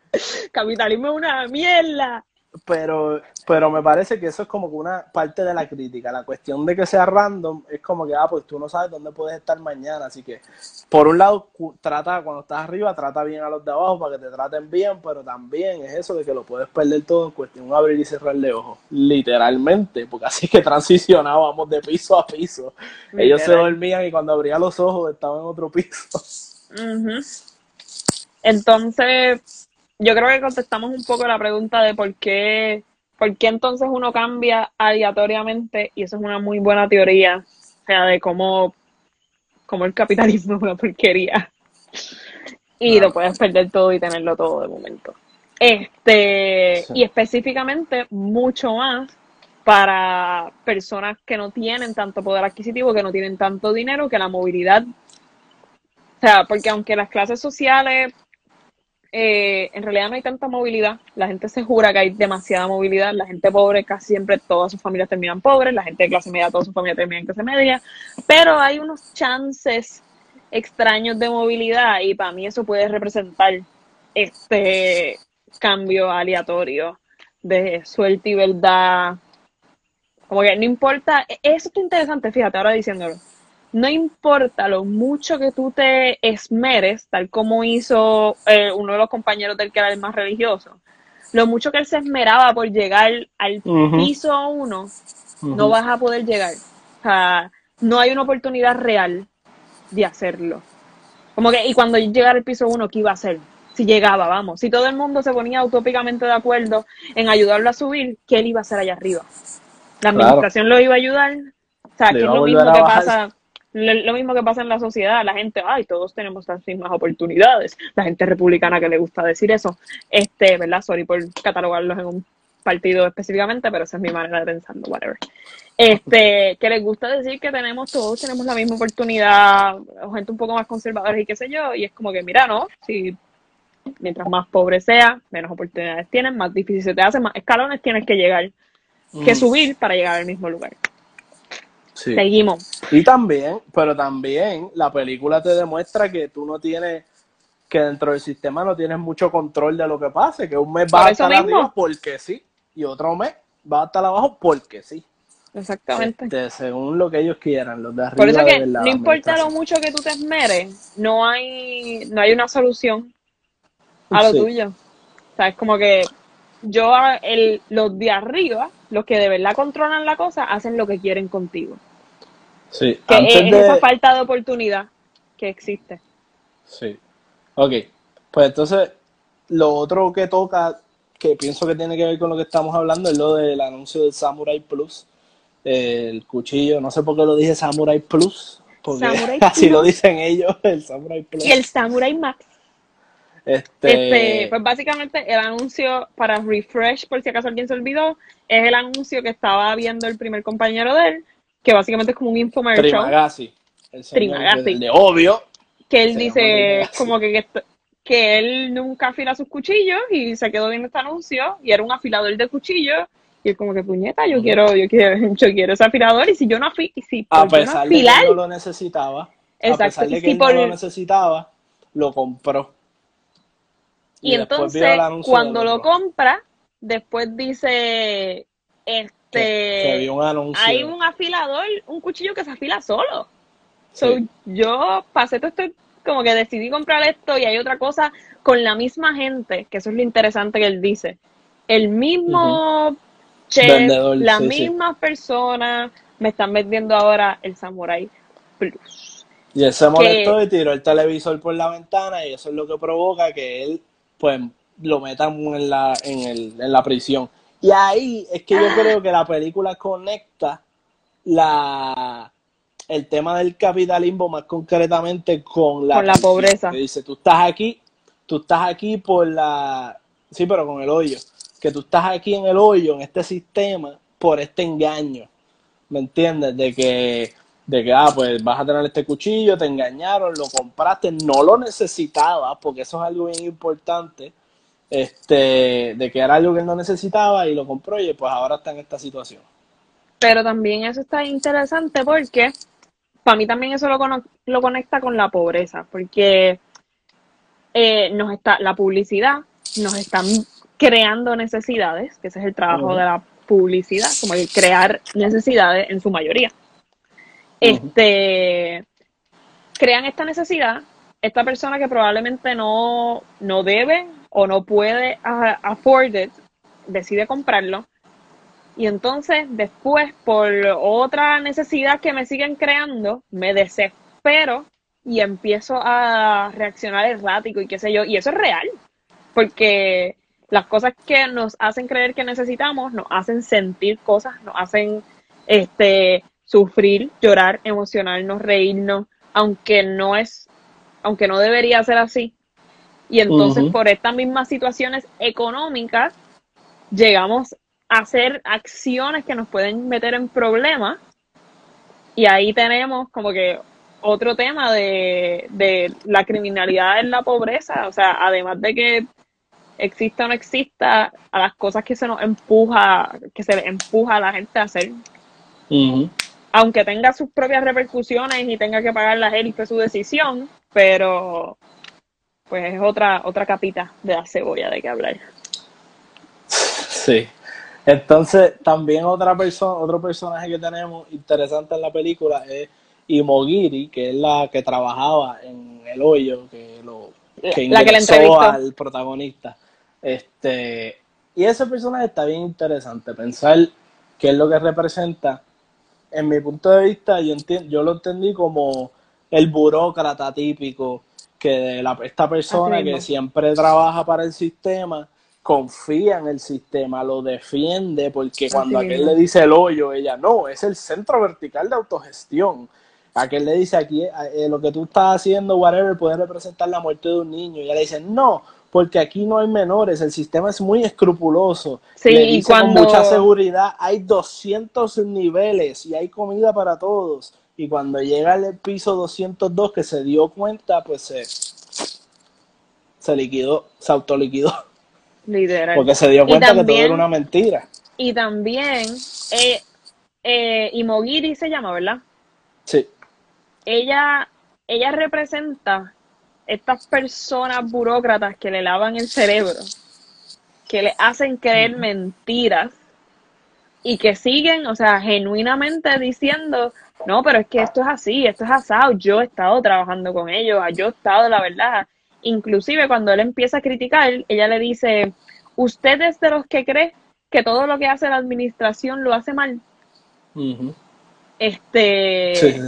Capitalismo es una mierda. Pero, pero me parece que eso es como que una parte de la crítica. La cuestión de que sea random es como que, ah, pues tú no sabes dónde puedes estar mañana. Así que, por un lado, trata, cuando estás arriba, trata bien a los de abajo para que te traten bien, pero también es eso de que lo puedes perder todo en cuestión de abrir y cerrar de ojos. Literalmente, porque así que transicionábamos de piso a piso. Ellos se dormían y cuando abría los ojos estaban en otro piso. Entonces, yo creo que contestamos un poco la pregunta de por qué, por qué entonces uno cambia aleatoriamente, y eso es una muy buena teoría, o sea, de cómo, cómo el capitalismo es una porquería. Y lo puedes perder todo y tenerlo todo de momento. Este, Sí. y específicamente mucho más para personas que no tienen tanto poder adquisitivo, que no tienen tanto dinero, que la movilidad o sea, porque aunque las clases sociales, eh, en realidad no hay tanta movilidad, la gente se jura que hay demasiada movilidad, la gente pobre casi siempre todas sus familias terminan pobres, la gente de clase media todas sus familias terminan en clase media, pero hay unos chances extraños de movilidad y para mí eso puede representar este cambio aleatorio de suerte y verdad. Como que no importa, e- eso está interesante, fíjate, ahora diciéndolo no importa lo mucho que tú te esmeres, tal como hizo eh, uno de los compañeros del que era el más religioso, lo mucho que él se esmeraba por llegar al piso uno, no vas a poder llegar. O sea, no hay una oportunidad real de hacerlo. Como que, y cuando llegara al piso uno, ¿qué iba a hacer? Si llegaba, vamos. Si todo el mundo se ponía utópicamente de acuerdo en ayudarlo a subir, ¿qué él iba a hacer allá arriba? La Claro. administración lo iba a ayudar. O sea, Le que es lo mismo que pasa lo, lo mismo que pasa en la sociedad, la gente, ay, todos tenemos las mismas oportunidades. La gente republicana que le gusta decir eso, este, ¿verdad? Sorry por catalogarlos en un partido específicamente, pero esa es mi manera de pensarlo, whatever. Este, que les gusta decir que tenemos, todos tenemos la misma oportunidad, gente un poco más conservadora y qué sé yo, y es como que, mira, no, si mientras más pobre sea, menos oportunidades tienes, más difícil se te hace, más escalones tienes que llegar, que Mm, subir para llegar al mismo lugar. Sí. Seguimos. Y también, pero también la película te demuestra que tú no tienes, que dentro del sistema no tienes mucho control de lo que pase, que un mes va a estar mismo. arriba porque sí, y otro mes va a estar abajo porque sí. Exactamente. Este, según lo que ellos quieran, los de arriba Por eso que no importa lo mucho que tú te esmeres, no hay, no hay una solución a lo Sí. tuyo. O sea, es como que yo, el, los de arriba, los que de verdad controlan la cosa, hacen lo que quieren contigo. Sí, Que antes es, de... esa falta de oportunidad que existe. Sí. Ok, pues entonces lo otro que toca, que pienso que tiene que ver con lo que estamos hablando, es lo del anuncio del Samurai Plus, el cuchillo, no sé por qué lo dije Samurai Plus, porque Samurai así lo dicen ellos, el Samurai Plus. Y el Samurai Max. Este, Este, pues básicamente el anuncio para refresh, por si acaso alguien se olvidó, es el anuncio que estaba viendo el primer compañero de él, que básicamente es como un infomercial. Trimagasi, el señor Trimagasi. de, de obvio, que él dice Trimagasi. como que, que que él nunca afila sus cuchillos y se quedó viendo este anuncio y era un afilador de cuchillos y es como que puñeta, yo quiero, yo quiero, yo quiero ese afilador y si yo no afi y si A no pesar de que afilar, él no lo necesitaba, a Exacto, pesar de que si él por- no lo necesitaba, lo compró. Y, entonces cuando lo compra, después dice, que, este, que vio un anuncio. hay un afilador, un cuchillo que se afila solo. So, Sí. yo pasé todo esto, como que decidí comprar esto y hay otra cosa con la misma gente, que eso es lo interesante que él dice. El mismo chef, Vendedor, las sí, sí. mismas personas me están vendiendo ahora el Samurai Plus. Y él se molestó que- y tiró el televisor por la ventana y eso es lo que provoca que él, pues, lo metan en la, en el, en la prisión. Y ahí es que yo creo que la película conecta la, el tema del capitalismo más concretamente con la, Con la prisión. pobreza. Que dice, tú estás aquí, tú estás aquí por la... Sí, pero con el hoyo. Que tú estás aquí en el hoyo, en este sistema, por este engaño. ¿Me entiendes? De que, de que, ah, pues vas a tener este cuchillo, te engañaron, lo compraste, no lo necesitabas, porque eso es algo bien importante, este, de que era algo que él no necesitaba y lo compró y pues ahora está en esta situación. Pero también eso está interesante porque para mí también eso lo, lo conecta con la pobreza, porque eh, nos está, la publicidad nos están creando necesidades, que ese es el trabajo de la publicidad, como que crear necesidades en su mayoría. Este crean esta necesidad, esta persona que probablemente no, no debe o no puede afford it, decide comprarlo. Y entonces después, por otra necesidad que me siguen creando, me desespero y empiezo a reaccionar errático y qué sé yo. Y eso es real, porque las cosas que nos hacen creer que necesitamos nos hacen sentir cosas, nos hacen este sufrir, llorar, emocionarnos, reírnos, aunque no es, aunque no debería ser así. Y entonces por estas mismas situaciones económicas llegamos a hacer acciones que nos pueden meter en problemas y ahí tenemos como que otro tema de, de la criminalidad en la pobreza, o sea, además de que exista o no exista, a las cosas que se nos empuja, que se le empuja a la gente a hacer. Aunque tenga sus propias repercusiones y tenga que pagarlas él fue su decisión, pero pues es otra, otra capita de la cebolla de que hablar. Sí. Entonces, también otra persona, otro personaje que tenemos interesante en la película es Imogiri, que es la que trabajaba en el hoyo, que lo que La que ingresó entrevistó. al protagonista. Este, y ese personaje está bien interesante, pensar qué es lo que representa. En mi punto de vista, yo entiendo, yo lo entendí como el burócrata típico, que de la, esta persona Así que mismo. siempre trabaja para el sistema, confía en el sistema, lo defiende, porque cuando Así aquel mismo. le dice el hoyo, ella no, es el centro vertical de autogestión. Aquel le dice aquí, eh, lo que tú estás haciendo, whatever, puede representar la muerte de un niño. Y ella le dice, no, porque aquí no hay menores, el sistema es muy escrupuloso. Sí, le y dice con cuando- mucha seguridad, hay 200 niveles y hay comida para todos. Y cuando llega al piso 202 que se dio cuenta, pues se, se liquidó, se autoliquidó. Literal. Porque se dio cuenta que todo era una mentira. Y también, eh, eh, Imogiri se llama, ¿verdad? Sí. Ella, ella representa estas personas burócratas que le lavan el cerebro, que le hacen creer mentiras y que siguen, o sea, genuinamente diciendo, no, pero es que esto es así, esto es asado, yo he estado trabajando con ellos, yo he estado, la verdad. Inclusive cuando él empieza a criticar, ella le dice, usted es de los que cree que todo lo que hace la administración lo hace mal. Este, sí, sí.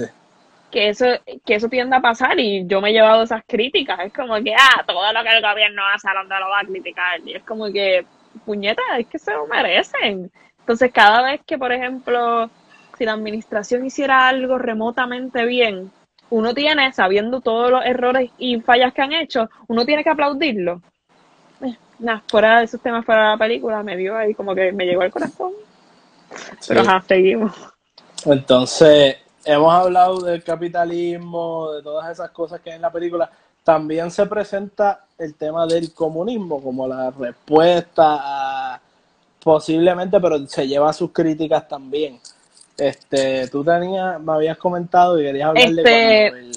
Que eso, que eso tiende a pasar y yo me he llevado esas críticas. Es como que, ah, todo lo que el gobierno hace, ¿a dónde lo va a criticar? Y es como que, puñeta, es que se lo merecen. Entonces, cada vez que, por ejemplo, si la administración hiciera algo remotamente bien, uno tiene, sabiendo todos los errores y fallas que han hecho, uno tiene que aplaudirlo. Eh, Nada, fuera de esos temas, fuera de la película, me dio ahí como que me llegó al corazón. Pero Sí. ajá, seguimos. Entonces, hemos hablado del capitalismo, de todas esas cosas que hay en la película. también se presenta el tema del comunismo como la respuesta a posiblemente, pero se lleva sus críticas también. Este, tú tenías, me habías comentado y querías hablar Este, de el,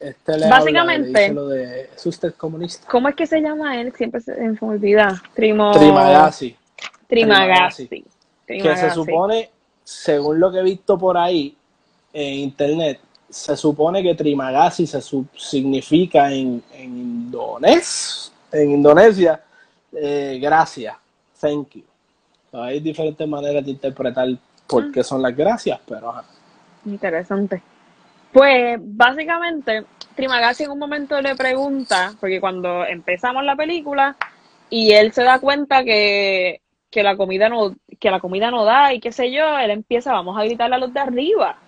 este le habla, básicamente- le dice lo de ¿es usted comunista? ¿Cómo es que se llama él? Siempre se me olvida. Trimo... Trimagasi. Trimagasi. que se supone, según lo que he visto por ahí en internet, se supone que Trimagasi se significa en, en en Indonesia, eh, gracias, thank you. Hay diferentes maneras de interpretar por qué son las gracias, pero ajá. Interesante. Pues básicamente, Trimagasi en un momento le pregunta, porque cuando empezamos la película y él se da cuenta que, que la comida no, que la comida no da y qué sé yo, él empieza, vamos a gritarle a los de arriba.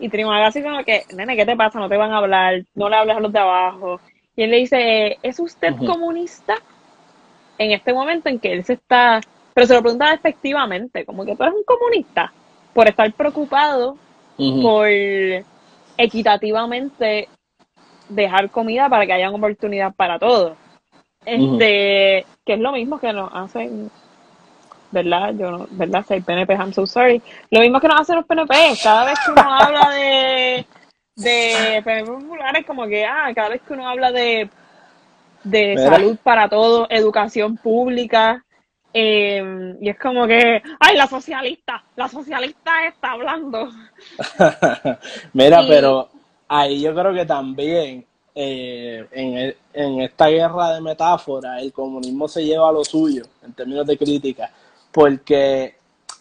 Y Trimagasi como que, nene, ¿qué te pasa? No te van a hablar, no le hablas a los de abajo. Y él le dice, ¿es usted comunista? En este momento en que él se está, pero se lo pregunta despectivamente, como que tú eres un comunista, por estar preocupado por equitativamente dejar comida para que haya oportunidad para todos. Este, que es lo mismo que nos hacen, ¿verdad? Yo no, ¿verdad? Soy PNP, I'm so sorry. Lo mismo que nos hacen los PNP, cada vez que uno habla de, de PNP populares, como que, ah, cada vez que uno habla de, de salud para todos, educación pública, eh, y es como que, ay, la socialista, la socialista está hablando. Mira, Y- pero ahí yo creo que también eh, en, el- en esta guerra de metáforas el comunismo se lleva a lo suyo en términos de crítica, porque,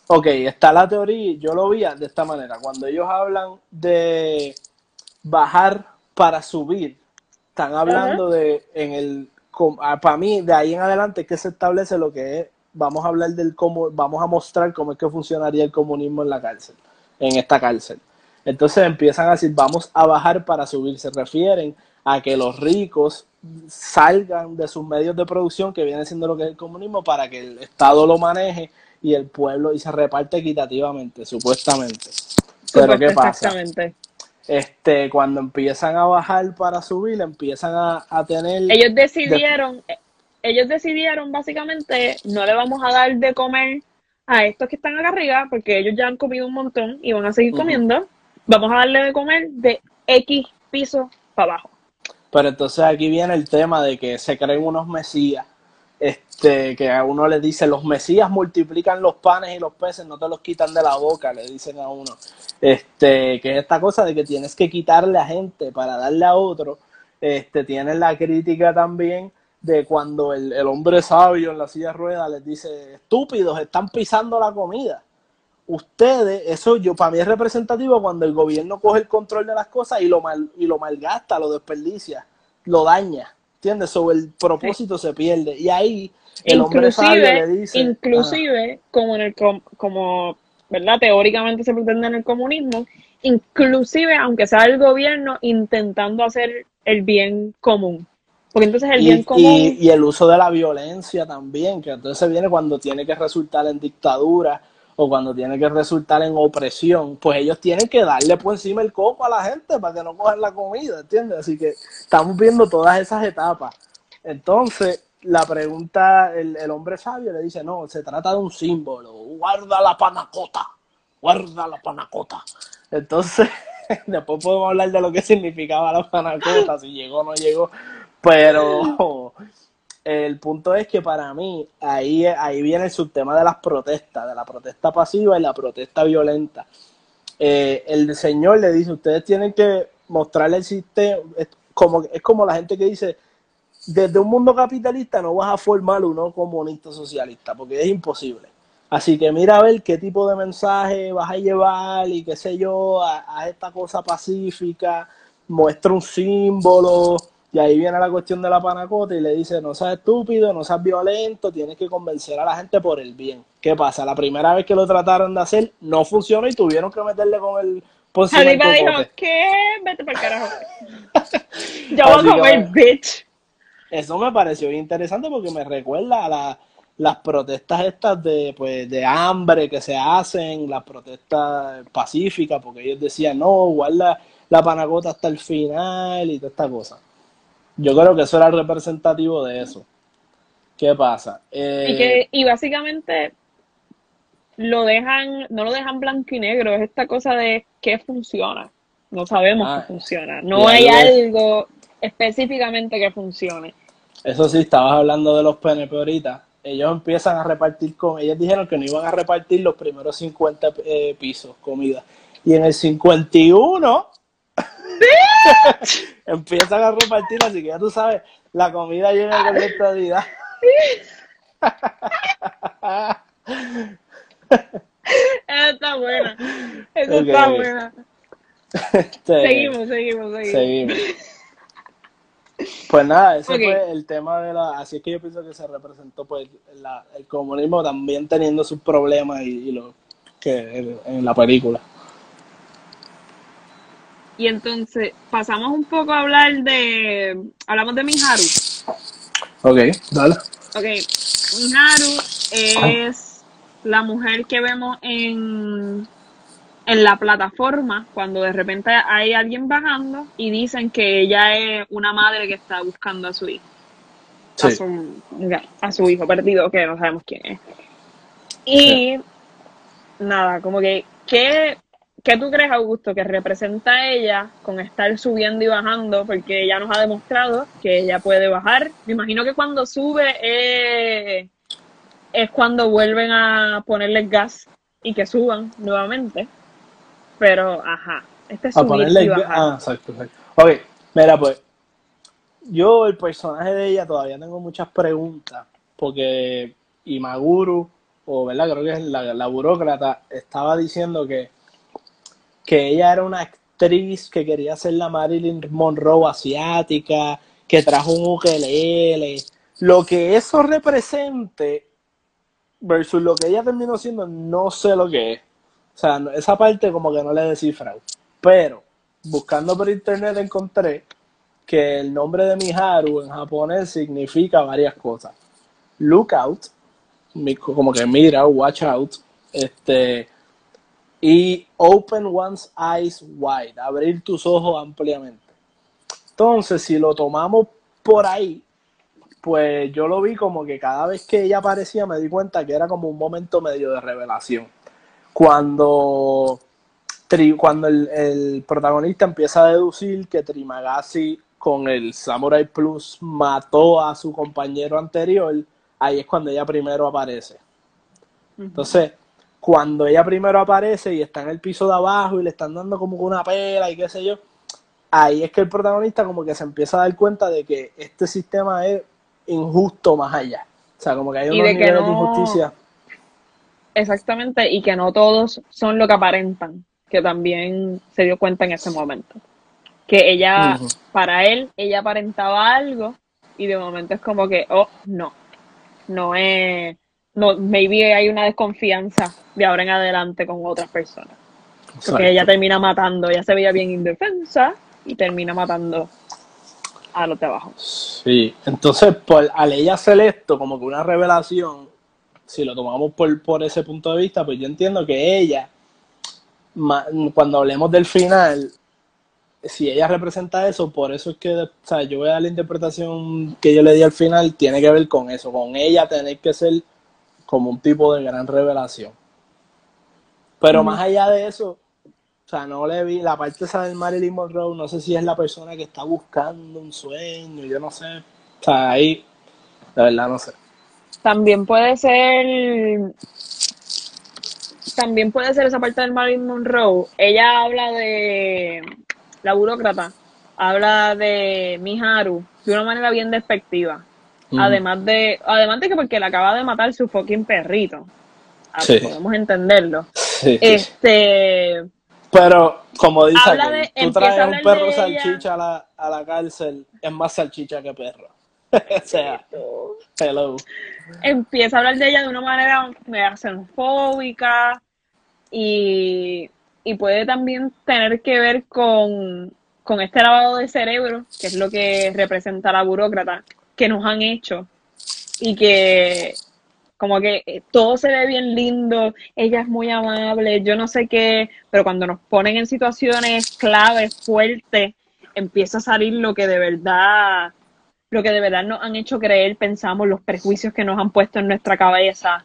ok, está la teoría, yo lo vi de esta manera, cuando ellos hablan de bajar para subir, están hablando de, en el, para mí, de ahí en adelante que se establece lo que es, vamos a hablar del cómo, vamos a mostrar cómo es que funcionaría el comunismo en la cárcel, en esta cárcel. Entonces empiezan a decir, vamos a bajar para subir. Se refieren a que los ricos salgan de sus medios de producción, que viene siendo lo que es el comunismo, para que el Estado lo maneje y el pueblo y se reparte equitativamente, supuestamente. Pero ¿qué pasa? Este, cuando empiezan a bajar para subir, empiezan a, a tener... Ellos decidieron, ellos decidieron básicamente, no le vamos a dar de comer a estos que están acá arriba, porque ellos ya han comido un montón y van a seguir comiendo. Vamos a darle de comer de X piso para abajo. Pero entonces aquí viene el tema de que se creen unos mesías, este, que a uno le dice, los mesías multiplican los panes y los peces, no te los quitan de la boca, le dicen a uno. Este, que es esta cosa de que tienes que quitarle a gente para darle a otro. Este, tienes la crítica también de cuando el, el hombre sabio en la silla de ruedas les dice, estúpidos, están pisando la comida ustedes, eso yo para mí es representativo cuando el gobierno coge el control de las cosas y lo mal, y lo malgasta, lo desperdicia, lo daña, ¿entiendes? Sobre el propósito se pierde. Y ahí el hombre sabio le Inclusive, dice, inclusive, como en el com- como, ¿verdad? Teóricamente se pretende en el comunismo, inclusive aunque sea el gobierno intentando hacer el bien común. Porque entonces el y, bien común y- y el uso de la violencia también, que entonces viene cuando tiene que resultar en dictadura o cuando tiene que resultar en opresión, pues ellos tienen que darle por encima el coco a la gente para que no cojan la comida, ¿entiendes? Así que estamos viendo todas esas etapas. Entonces, la pregunta, el, el hombre sabio le dice, no, se trata de un símbolo, guarda la panacota, guarda la panacota. Entonces, después podemos hablar de lo que significaba la panacota, si llegó o no llegó, pero el punto es que para mí ahí, ahí viene el subtema de las protestas, de la protesta pasiva y la protesta violenta. Eh, el señor le dice, ustedes tienen que mostrarle el sistema, es como, es como la gente que dice, desde un mundo capitalista no vas a formar uno comunista socialista, porque es imposible. Así que mira a ver qué tipo de mensaje vas a llevar y qué sé yo, a, a esta cosa pacífica, muestra un símbolo, y ahí viene la cuestión de la panacota y le dice, no seas estúpido, no seas violento, tienes que convencer a la gente por el bien. ¿Qué pasa? La primera vez que lo trataron de hacer no funcionó y tuvieron que meterle con el encima del Arriba dijo. ¿qué? Vete para el carajo. Yo voy a comer, bitch. Eso me pareció interesante porque me recuerda a la- las protestas estas de, pues, de hambre que se hacen, las protestas pacíficas, porque ellos decían, no, guarda la panacota hasta el final y toda esta cosa. Yo creo que eso era representativo de eso. ¿Qué pasa? Eh, Y que, y básicamente lo dejan, no lo dejan blanco y negro, es esta cosa de qué funciona. No sabemos Ah, qué funciona. No hay algo- algo específicamente que funcione. Eso sí, estabas hablando de los PNP ahorita. Ellos empiezan a repartir con. Ellos dijeron que no iban a repartir los primeros 50 eh, pisos, comida. Y en el 51 empiezan a repartir, así que ya tú sabes, la comida llega con la estadidad. Esa está buena. Esa está ok. buena. Este, Seguimos, seguimos, seguimos. Seguimos. Pues nada, ese fue el tema de la. Así es que yo pienso que se representó pues la- el comunismo también teniendo sus problemas y, y lo que en la película. Y entonces pasamos un poco a hablar de. Hablamos de Miharu. Ok, dale. Ok, Miharu es la mujer que vemos en, en la plataforma cuando de repente hay alguien bajando y dicen que ella es una madre que está buscando a su hijo. A, su, a su hijo perdido, que no sabemos quién es. Y nada, como que, ¿qué, ¿qué tú crees, Augusto, que representa a ella con estar subiendo y bajando? Porque ella nos ha demostrado que ella puede bajar. Me imagino que cuando sube eh, es cuando vuelven a ponerle gas y que suban nuevamente. Pero, ajá, este es A subir ponerle. y bajar. Ah, exacto, exacto. Ok, mira, pues. Yo, el personaje de ella, todavía tengo muchas preguntas. Porque Imaguru, o verdad, creo que es la, la burócrata, estaba diciendo que, que ella era una actriz que quería ser la Marilyn Monroe asiática, que trajo un ukelele. Lo que eso represente versus lo que ella terminó siendo, no sé lo que es. O sea, esa parte como que no le he descifrado. Pero, buscando por internet encontré que el nombre de Miharu en japonés significa varias cosas. Look out, mi- como que mira, watch out, este, y open one's eyes wide, abrir tus ojos ampliamente. Entonces, si lo tomamos por ahí, pues yo lo vi como que cada vez que ella aparecía me di cuenta que era como un momento medio de revelación. Cuando, Tri- cuando el, el protagonista empieza a deducir que Trimagasi con el Samurai Plus mató a su compañero anterior, ahí es cuando ella primero aparece. Entonces, cuando ella primero aparece y está en el piso de abajo y le están dando como que una pela y qué sé yo, ahí es que el protagonista como que se empieza a dar cuenta de que este sistema es injusto más allá. O sea, como que hay unos de niveles de injusticia. Exactamente, y que no todos son lo que aparentan, que también se dio cuenta en ese momento. Que ella, para él, ella aparentaba algo y de momento es como que, oh, no, no es, no, maybe hay una desconfianza de ahora en adelante con otras personas. Exacto. Porque ella termina matando, ella se veía bien indefensa y termina matando a los de abajo. Sí, entonces por, al ella hacer esto como que una revelación, si lo tomamos por, por ese punto de vista, pues yo entiendo que ella, cuando hablemos del final, si ella representa eso, por eso es que, o sea, yo voy a dar la interpretación que yo le di al final, tiene que ver con eso, con ella tener que ser como un tipo de gran revelación. Pero más allá de eso, o sea, no le vi la parte esa del Marilyn Monroe, no sé si es la persona que está buscando un sueño, yo no sé. O sea, ahí, de verdad no sé. También puede ser. También puede ser esa parte del Marilyn Monroe. Ella habla de. La burócrata habla de Miharu de una manera bien despectiva. Mm. Además de. Además de que porque le acaba de matar su fucking perrito. Ah, Sí. Podemos entenderlo. Sí. Este. Pero, como dice Habla de- tú traes a un perro de salchicha a la, a la cárcel, es más salchicha que perro. o sea, hello. empieza a hablar de ella de una manera xenofóbica y, y puede también tener que ver con, con este lavado de cerebro, que es lo que representa la burócrata, que nos han hecho y que como que eh, todo se ve bien lindo, ella es muy amable, yo no sé qué, pero cuando nos ponen en situaciones claves, fuertes, empieza a salir lo que de verdad lo que de verdad nos han hecho creer, pensamos, los prejuicios que nos han puesto en nuestra cabeza,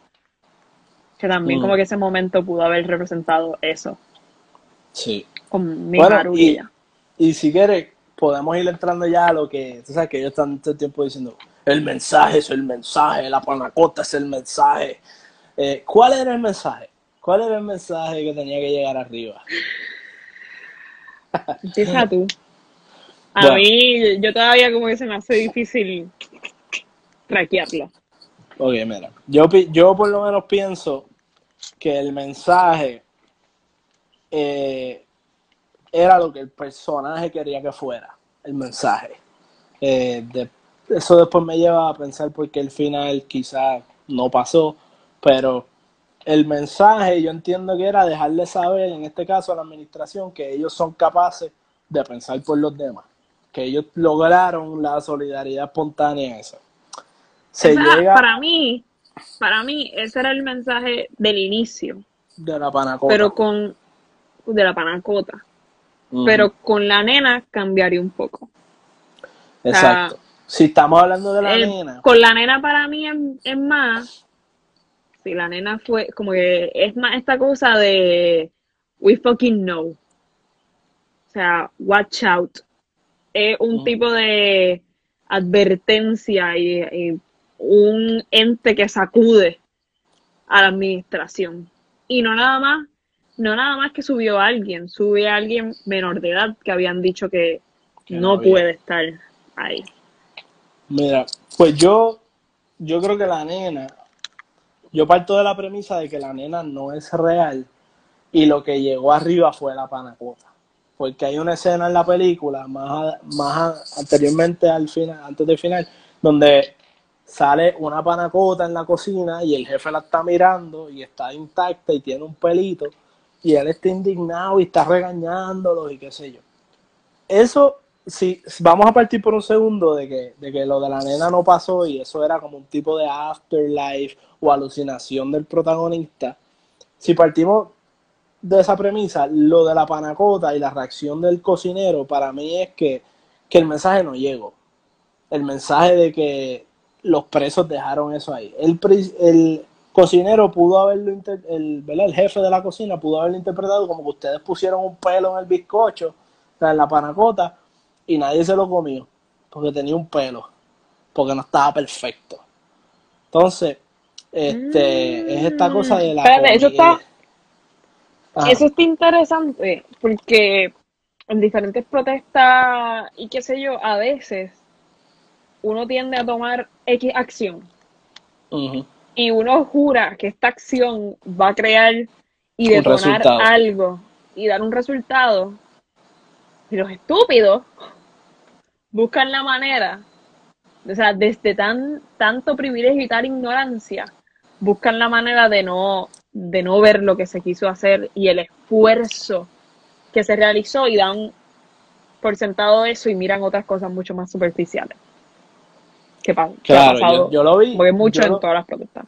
que también Mm. como que ese momento pudo haber representado eso, Sí. con mi Bueno, y y si quieres, podemos ir entrando ya a lo que, tú sabes que ellos están todo el tiempo diciendo, el mensaje es el mensaje, la panacota es el mensaje. Eh, ¿Cuál era el mensaje? ¿Cuál era el mensaje que tenía que llegar arriba? Empieza tú. A Bueno. mí, yo todavía como que se me hace difícil traquearlo. Ok, mira, yo, yo por lo menos pienso que el mensaje eh, era lo que el personaje quería que fuera, el mensaje. Eh, de- eso después me lleva a pensar por qué el final quizás no pasó, pero el mensaje yo entiendo que era dejarle saber, en este caso a la administración, que ellos son capaces de pensar por los demás, que ellos lograron la solidaridad espontánea esa. Se Esa, llega Para mí, para mí, ese era el mensaje del inicio, de la panacota. pero con de la panacota. Pero con la nena cambiaría un poco. Exacto. Si estamos hablando de la El- nena, Con la nena para mí es, es más, si la nena fue como que es más esta cosa de we fucking know. O sea, watch out. Es un tipo de advertencia y, y un ente que sacude a la administración. Y no nada más, no nada más que subió a alguien, sube a alguien menor de edad que habían dicho que no puede estar ahí. mira, pues yo, yo creo que la nena, yo parto de la premisa de que la nena no es real y lo que llegó arriba fue la panacota. Porque hay una escena en la película, más, más anteriormente al final, antes del final, donde sale una panacota en la cocina y el jefe la está mirando y está intacta y tiene un pelito y él está indignado y está regañándolos y qué sé yo. Eso, si vamos a partir por un segundo de que, de que lo de la nena no pasó y eso era como un tipo de afterlife o alucinación del protagonista, si partimos de esa premisa, lo de la panacota y la reacción del cocinero para mí es que, que el mensaje no llegó. El mensaje de que los presos dejaron eso ahí. El, el cocinero pudo haberlo, inter- el, ¿verdad? el jefe de la cocina pudo haberlo interpretado como que ustedes pusieron un pelo en el bizcocho, o sea, en la panacota, y nadie se lo comió, porque tenía un pelo, porque no estaba perfecto. Entonces, este, es esta cosa de la... Espérate, eso está-. Eso está interesante porque en diferentes protestas y qué sé yo, a veces uno tiende a tomar X acción Ujú. Y uno jura que esta acción va a crear y detonar algo y dar un resultado. Y los estúpidos buscan la manera, o sea, desde tan, tanto privilegio y tal ignorancia, buscan la manera de no, de no ver lo que se quiso hacer y el esfuerzo que se realizó y dan por sentado eso y miran otras cosas mucho más superficiales. ¿Qué pasa? Claro, yo, yo lo vi. Porque mucho en lo- todas las protestas.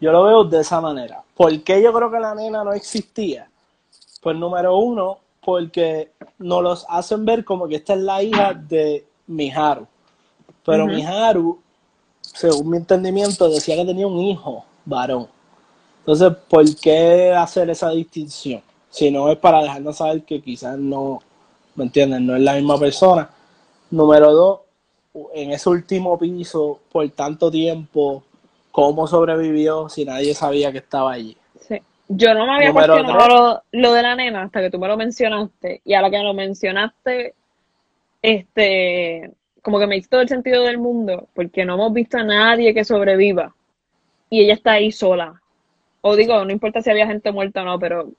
Yo lo veo de esa manera. ¿Por qué yo creo que la nena no existía? Pues número uno, porque nos los hacen ver como que esta es la hija de Miharu. Pero. Miharu, según mi entendimiento, decía que tenía un hijo varón. Entonces, ¿por qué hacer esa distinción? Si no es para dejarnos saber que quizás no, ¿me entienden? No es la misma persona. Número dos, en ese último piso, por tanto tiempo, ¿cómo sobrevivió si nadie sabía que estaba allí? Sí. Yo no me había Número cuestionado lo, lo de la nena hasta que tú me lo mencionaste. Y a lo que me lo mencionaste, este, como que me hizo todo el sentido del mundo, porque no hemos visto a nadie que sobreviva. Y ella está ahí sola. O digo, no importa si había gente muerta o no, pero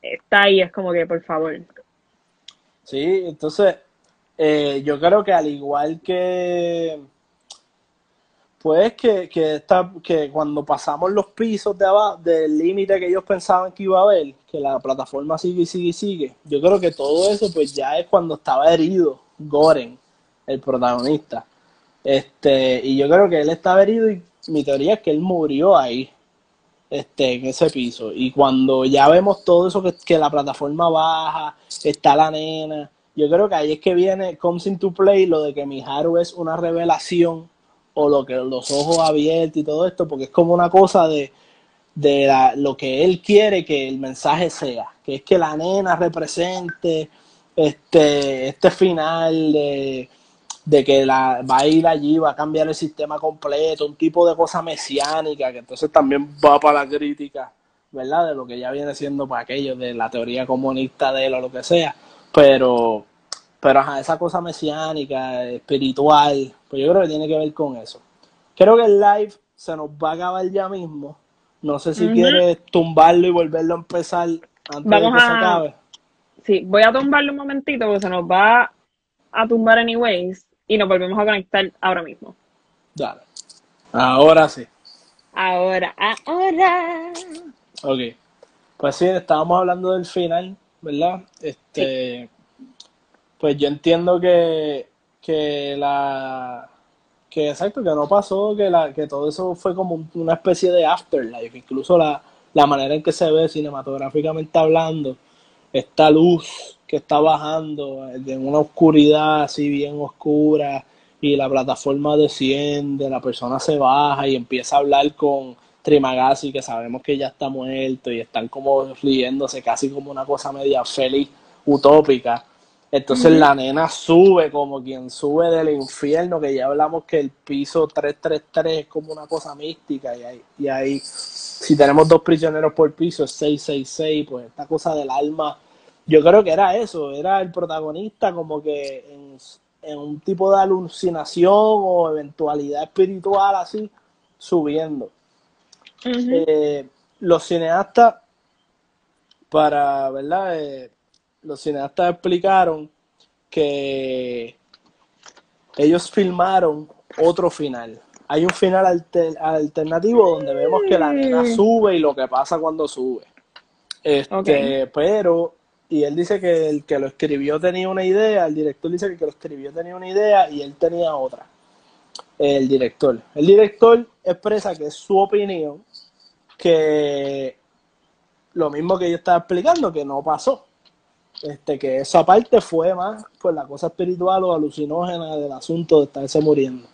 está ahí, es como que, por favor. Sí, entonces eh, yo creo que al igual que pues que, que, esta- que cuando pasamos los pisos de abajo, del límite que ellos pensaban que iba a haber, que la plataforma sigue y sigue y sigue, yo creo que todo eso pues ya es cuando estaba herido Goren, el protagonista. Este, y yo creo que él estaba herido y mi teoría es que él murió ahí, este, en ese piso. Y cuando ya vemos todo eso que, que la plataforma baja, está la nena, yo creo que ahí es que viene, comes into play lo de que Miharu es una revelación o lo que los ojos abiertos y todo esto, porque es como una cosa de, de lo que él quiere que el mensaje sea, que es que la nena represente este, este final de, de que la, va a ir allí, va a cambiar el sistema completo, un tipo de cosa mesiánica, que entonces también va para la crítica, ¿verdad? De lo que ya viene siendo para aquellos de la teoría comunista de él o lo que sea, pero, pero ajá, esa cosa mesiánica, espiritual, pues yo creo que tiene que ver con eso. Creo que el live se nos va a acabar ya mismo. No sé si quieres tumbarlo y volverlo a empezar antes Vamos de que se a- acabe. Sí, voy a tumbarlo un momentito porque se nos va a tumbar anyways y nos volvemos a conectar ahora mismo. Dale. Ahora sí. Ahora, ahora. Ok. Pues sí, estábamos hablando del final, ¿verdad? Este, pues yo entiendo que, que la, que exacto, que no pasó, que la, que todo eso fue como un- una especie de afterlife, incluso la, la manera en que se ve cinematográficamente hablando, esta luz que está bajando en una oscuridad así bien oscura y la plataforma desciende, la persona se baja y empieza a hablar con Trimagasi, que sabemos que ya está muerto y están como riéndose casi como una cosa media feliz, utópica. Entonces la nena sube como quien sube del infierno, que ya hablamos que el piso 333 es como una cosa mística y ahí, y ahí si tenemos dos prisioneros por piso es 666, pues esta cosa del alma, yo creo que era eso, era el protagonista como que en, en un tipo de alucinación o eventualidad espiritual así, subiendo. Eh, los cineastas, para, ¿verdad? Eh, los cineastas explicaron que ellos filmaron otro final. Hay un final alter- alternativo donde vemos que la nena Mm. sube y lo que pasa cuando sube. Este, pero, y él dice que el que lo escribió tenía una idea, el director dice que el que lo escribió tenía una idea y él tenía otra. El director. El director expresa que es su opinión, que lo mismo que yo estaba explicando, que no pasó. Este, que esa parte fue más pues la cosa espiritual o alucinógena del asunto de estarse muriendo.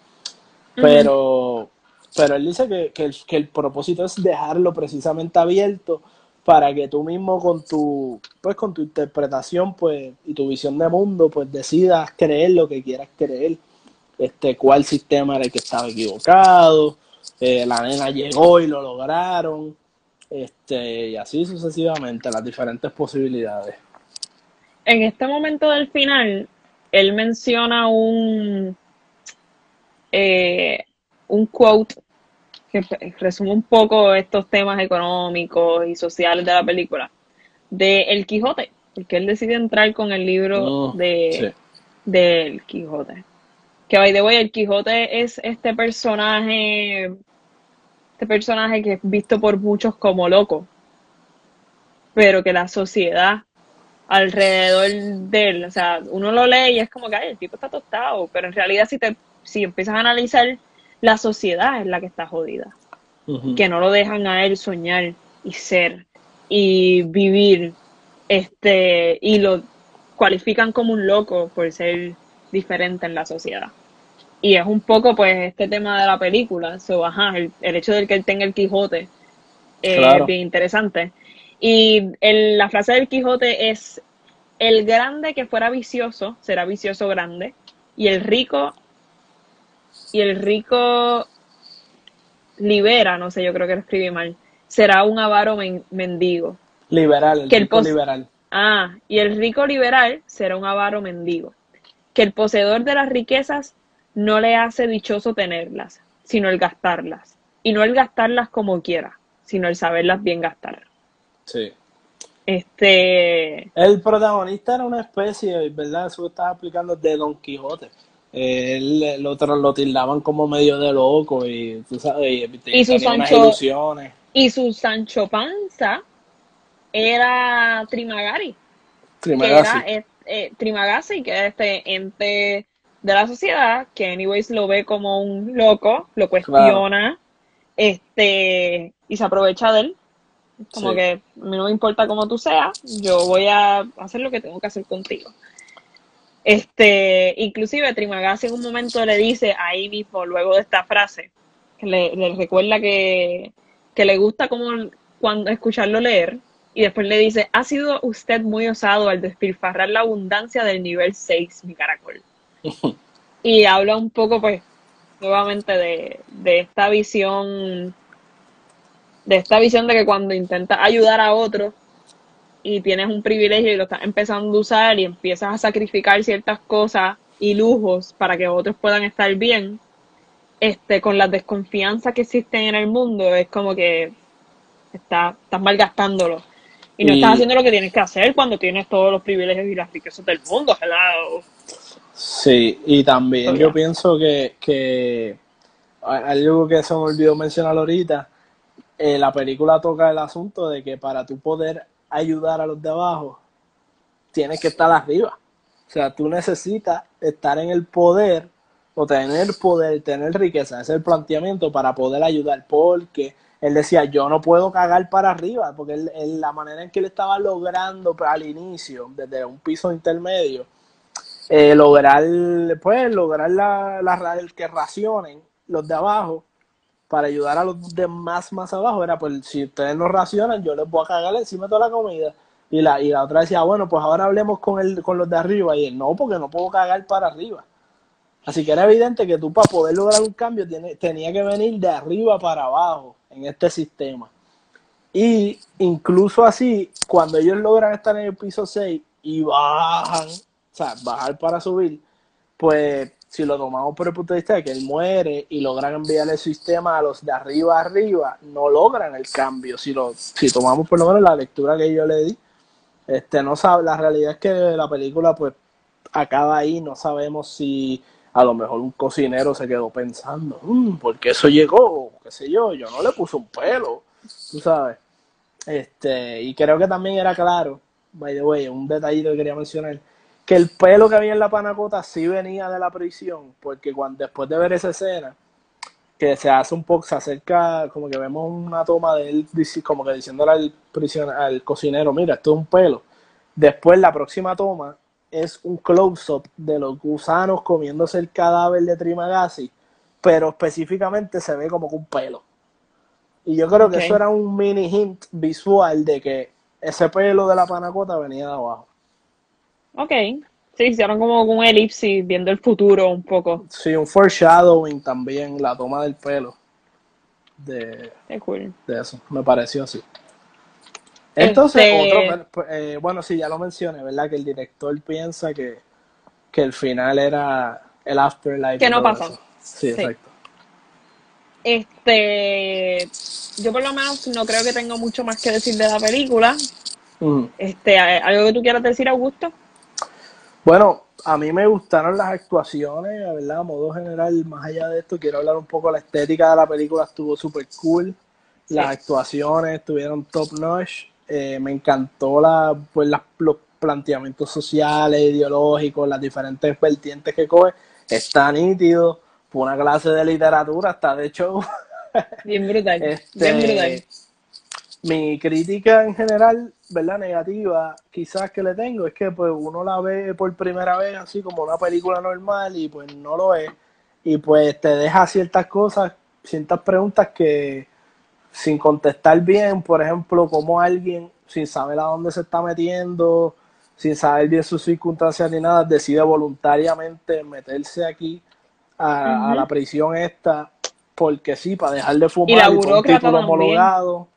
Pero, pero él dice que, que el, que el propósito es dejarlo precisamente abierto para que tú mismo con tu, pues con tu interpretación pues, y tu visión de mundo pues decidas creer lo que quieras creer. Este, cuál sistema era el que estaba equivocado, eh, la nena llegó y lo lograron, este, y así sucesivamente, las diferentes posibilidades. En este momento del final, él menciona un, eh, un quote que resume un poco estos temas económicos y sociales de la película, de El Quijote, porque él decide entrar con el libro Mm, de, sí. del Quijote. Que by the way, el Quijote es este personaje, este personaje que es visto por muchos como loco, pero que la sociedad alrededor de él, o sea, uno lo lee y es como que "Ay, el tipo está tostado, pero en realidad si te, si empiezas a analizar, la sociedad es la que está jodida, que no lo dejan a él soñar y ser y vivir, este, y lo cualifican como un loco por ser diferente en la sociedad. Y es un poco pues este tema de la película, so, ajá, el, el hecho de que él tenga el Quijote eh, Claro. es bien interesante. Y el- la frase del Quijote es, el grande que fuera vicioso, será vicioso grande, y el rico, y el rico libera, no sé, yo creo que lo escribí mal, será un avaro men- mendigo. Liberal, el Que el liberal. Ah, y el rico liberal será un avaro mendigo. Que el poseedor de las riquezas no le hace dichoso tenerlas, sino el gastarlas. Y no el gastarlas como quiera, sino el saberlas bien gastar. Sí. Este, El protagonista era una especie, ¿verdad? Eso que estaba explicando de Don Quijote. Eh, Él, lo, lo tildaban como medio de loco y tú sabes, y Y su tenía unas Sancho- ilusiones. y su Sancho Panza era Trimagari, que Trimagasi. era eh, eh, Trimagasi, que era este ente de la sociedad, que anyways lo ve como un loco, lo cuestiona, este, y se aprovecha de él. Como Sí. que a mí no me importa cómo tú seas, yo voy a hacer lo que tengo que hacer contigo. Este, inclusive Trimagasi en un momento le dice ahí mismo, luego de esta frase, que le, le recuerda que, que le gusta como cuando escucharlo leer, y después le dice, ha sido usted muy osado al despilfarrar la abundancia del nivel 6, mi caracol. y habla un poco, pues, nuevamente de, de esta visión, de esta visión de que cuando intentas ayudar a otro y tienes un privilegio y lo estás empezando a usar y empiezas a sacrificar ciertas cosas y lujos para que otros puedan estar bien, este, con la desconfianza que existen en el mundo, es como que está, estás malgastándolo. Y no Y- estás haciendo lo que tienes que hacer cuando tienes todos los privilegios y las riquezas del mundo, hello. Sí, y también yo pienso que, que algo que se me olvidó mencionar ahorita, eh, la película toca el asunto de que para tú poder ayudar a los de abajo, tienes que estar arriba. O sea, tú necesitas estar en el poder o tener poder, tener riqueza. Ese es el planteamiento para poder ayudar. Porque él decía, yo no puedo cagar para arriba, porque él- él- la manera en que él estaba logrando al inicio, desde un piso intermedio, eh, lograr, pues, lograr la, la que racionen los de abajo para ayudar a los demás más abajo. Era, pues, si ustedes no racionan, yo les voy a cagar encima de toda la comida. Y la, y la otra decía, bueno, pues ahora hablemos con, el, con los de arriba. Y él, no, porque no puedo cagar para arriba. Así que era evidente que tú para poder lograr un cambio tiene- tenía que venir de arriba para abajo en este sistema. Y incluso así, cuando ellos logran estar en el piso 6 y bajan, bajar para subir, pues si lo tomamos por el punto de vista de que él muere y logran enviar el sistema a los de arriba arriba, no logran el cambio. Si lo, si tomamos por lo menos la lectura que yo le di, este no sabe, la realidad es que la película pues acaba ahí, no sabemos si a lo mejor un cocinero se quedó pensando, "Mm, ¿por qué eso llegó? qué sé yo, yo no le puse un pelo, tú sabes. Este, y creo que también era claro, by the way, un detallito que quería mencionar, que el pelo que había en la panacota sí venía de la prisión, porque cuando después de ver esa escena, que se hace un poco, se acerca, como que vemos una toma de él, como que diciéndole al, prision- al cocinero, mira, esto es un pelo. Después la próxima toma es un close-up de los gusanos comiéndose el cadáver de Trimagasi, pero específicamente se ve como que un pelo. Y yo creo que eso era un mini hint visual de que ese pelo de la panacota venía de abajo. Ok. Sí, hicieron como un elipsis viendo el futuro un poco. Sí, un foreshadowing también, la toma del pelo de, cool. de eso, me pareció así. Entonces, Este- otro, pues, eh, bueno, sí, ya lo mencioné, ¿verdad? Que el director piensa que, que el final era el afterlife. Que no pasó. Sí, Sí. exacto. Este, yo por lo menos no creo que tenga mucho más que decir de la película. Ujú. Este, ¿algo que tú quieras decir, Augusto? Bueno, a mí me gustaron las actuaciones, la verdad, a modo general, más allá de esto, quiero hablar un poco de la estética de la película, estuvo súper cool, las Sí. actuaciones estuvieron top notch, eh, me encantó la, pues, las- los planteamientos sociales, ideológicos, las diferentes vertientes que coge, está nítido, fue una clase de literatura, está de hecho Bien brutal. Este, Bien brutal. Mi crítica en general, ¿verdad? Negativa, quizás que le tengo, es que pues uno la ve por primera vez así como una película normal y pues no lo es. Y pues te deja ciertas cosas, ciertas preguntas que sin contestar bien, por ejemplo, como alguien sin saber a dónde se está metiendo, sin saber bien sus circunstancias ni nada, decide voluntariamente meterse aquí a, la prisión esta, porque sí, para dejar de fumar Y la un título homologado.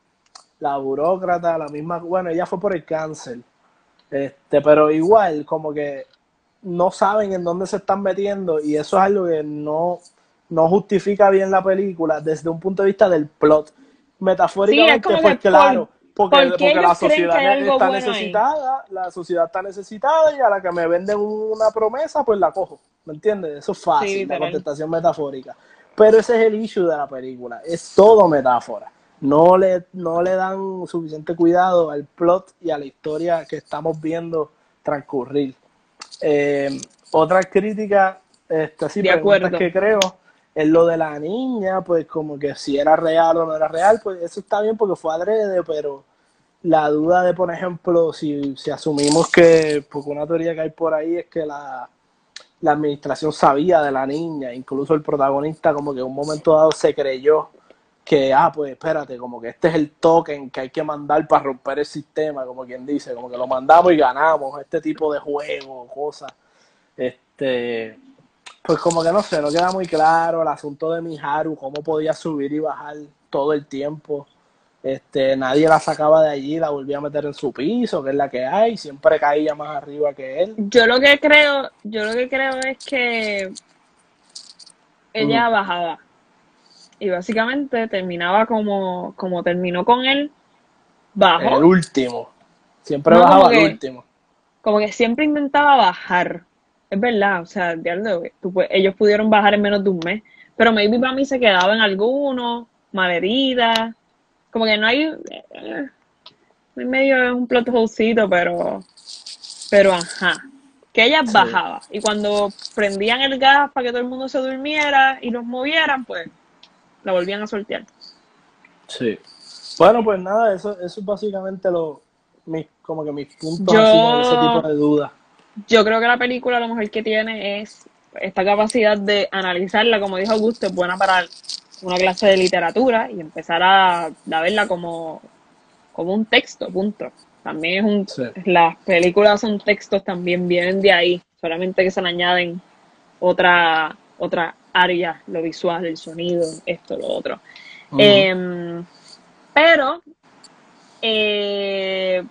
La burócrata, la misma, bueno, ella fue por el cáncer. Este, pero igual, como que no saben en dónde se están metiendo y eso es algo que no, no justifica bien la película desde un punto de vista del plot. Metafóricamente, Sí, pues claro, por- porque, ¿por qué porque la sociedad está bueno ahí? necesitada, la sociedad está necesitada y a la que me venden una promesa, pues la cojo. ¿Me entiendes? Eso es fácil, Sí, la contestación metafórica. Pero ese es el issue de la película, es todo metáfora. No le, no le dan suficiente cuidado al plot y a la historia que estamos viendo transcurrir. Eh, otra crítica, este, sí, De acuerdo. que creo, es lo de la niña, pues como que si era real o no era real, pues eso está bien porque fue adrede, pero la duda de, por ejemplo, si, si asumimos que, porque una teoría que hay por ahí es que la, la administración sabía de la niña, incluso el protagonista como que en un momento dado se creyó que, ah, pues espérate, como que este es el token que hay que mandar para romper el sistema, como quien dice, como que lo mandamos y ganamos, este tipo de juego, cosas. Este, pues como que no sé, no queda muy claro el asunto de Miharu, cómo podía subir y bajar todo el tiempo. Este, nadie la sacaba de allí, la volvía a meter en su piso, que es la que hay, siempre caía más arriba que él. Yo lo que creo, yo lo que creo es que ella bajaba y básicamente terminaba como, como terminó con él, bajó. El último. Siempre No, bajaba que- último. como que siempre intentaba bajar. Es verdad, o sea, tú pu- ellos pudieron bajar en menos de un mes, pero maybe para mí se quedaba en algunos, malherida, como que no hay, eh, en medio es un plot holecito, pero, pero ajá, que ellas Sí. bajaban y cuando prendían el gas para que todo el mundo se durmiera y los movieran, pues la volvían a soltear. Sí. Bueno, pues nada, eso, eso es básicamente lo, mis, como que mis puntos Yo- así con ese tipo de dudas. Yo creo que la película lo mejor que tiene es esta capacidad de analizarla, como dijo Augusto, es buena para una clase de literatura y empezar a, a verla como, como un texto, punto. También es un, Sí. las películas son textos, también vienen de ahí, solamente que se le añaden otra, otra área, lo visual, el sonido, esto, lo otro. Em, pero, eh,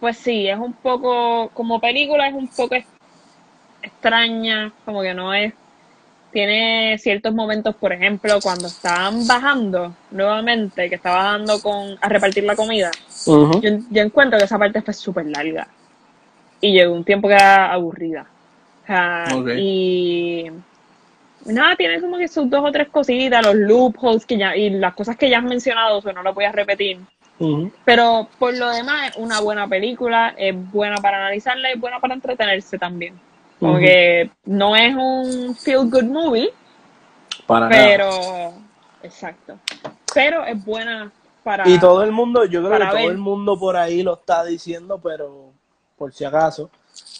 pues sí, es un poco, como película es un poco ex- extraña, como que no es, tiene ciertos momentos, por ejemplo, cuando estaban bajando nuevamente, que estaba bajando con, a repartir la comida, yo, yo encuentro que esa parte fue súper larga y llegó un tiempo que era aburrida. O sea, y nada, tiene como que sus dos o tres cositas, los loopholes que ya, y las cosas que ya has mencionado, que no lo voy a repetir. Pero por lo demás, es una buena película, es buena para analizarla, es buena para entretenerse también. Como Ujú. que no es un feel good movie, Para nada. pero exacto. Pero es buena para Y todo el mundo, yo creo que todo ver. el mundo por ahí lo está diciendo, pero por si acaso,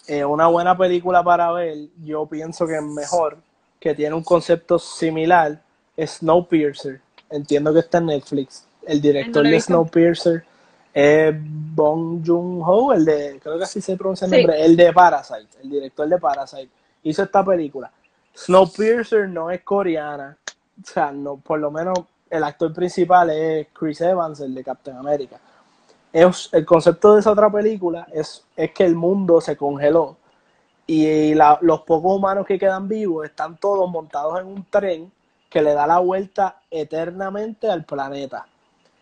eh, una buena película para ver, yo pienso que es mejor, que tiene un concepto similar, es Snowpiercer. Entiendo que está en Netflix. El director No de. Snowpiercer es Bong Joon-ho, el de, creo que así se pronuncia el Sí. nombre, el de Parasite, el director de Parasite. Hizo esta película. Snowpiercer no es coreana, o sea, no, por lo menos el actor principal es Chris Evans, el de Captain America. Es, el concepto de esa otra película es, es que el mundo se congeló y la- los pocos humanos que quedan vivos están todos montados en un tren que le da la vuelta eternamente al planeta.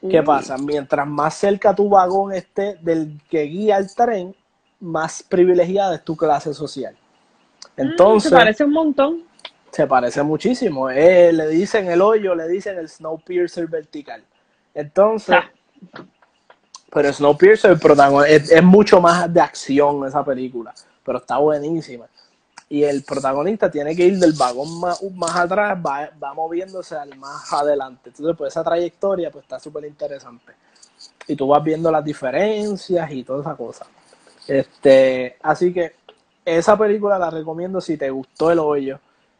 ¿Qué pasa? Mientras más cerca tu vagón esté del que guía el tren, más privilegiada es tu clase social. Entonces, Mm, se parece un montón. se parece muchísimo. Eh, le dicen el hoyo, le dicen el Snowpiercer vertical. Entonces, Ah. pero Snowpiercer es, es mucho más de acción esa película, pero está buenísima. Y el protagonista tiene que ir del vagón más, más atrás, va, va moviéndose al más adelante. Entonces, pues esa trayectoria pues está súper interesante. Y tú vas viendo las diferencias y toda esa cosa. Este, así que esa película la recomiendo si te gustó el hoyo.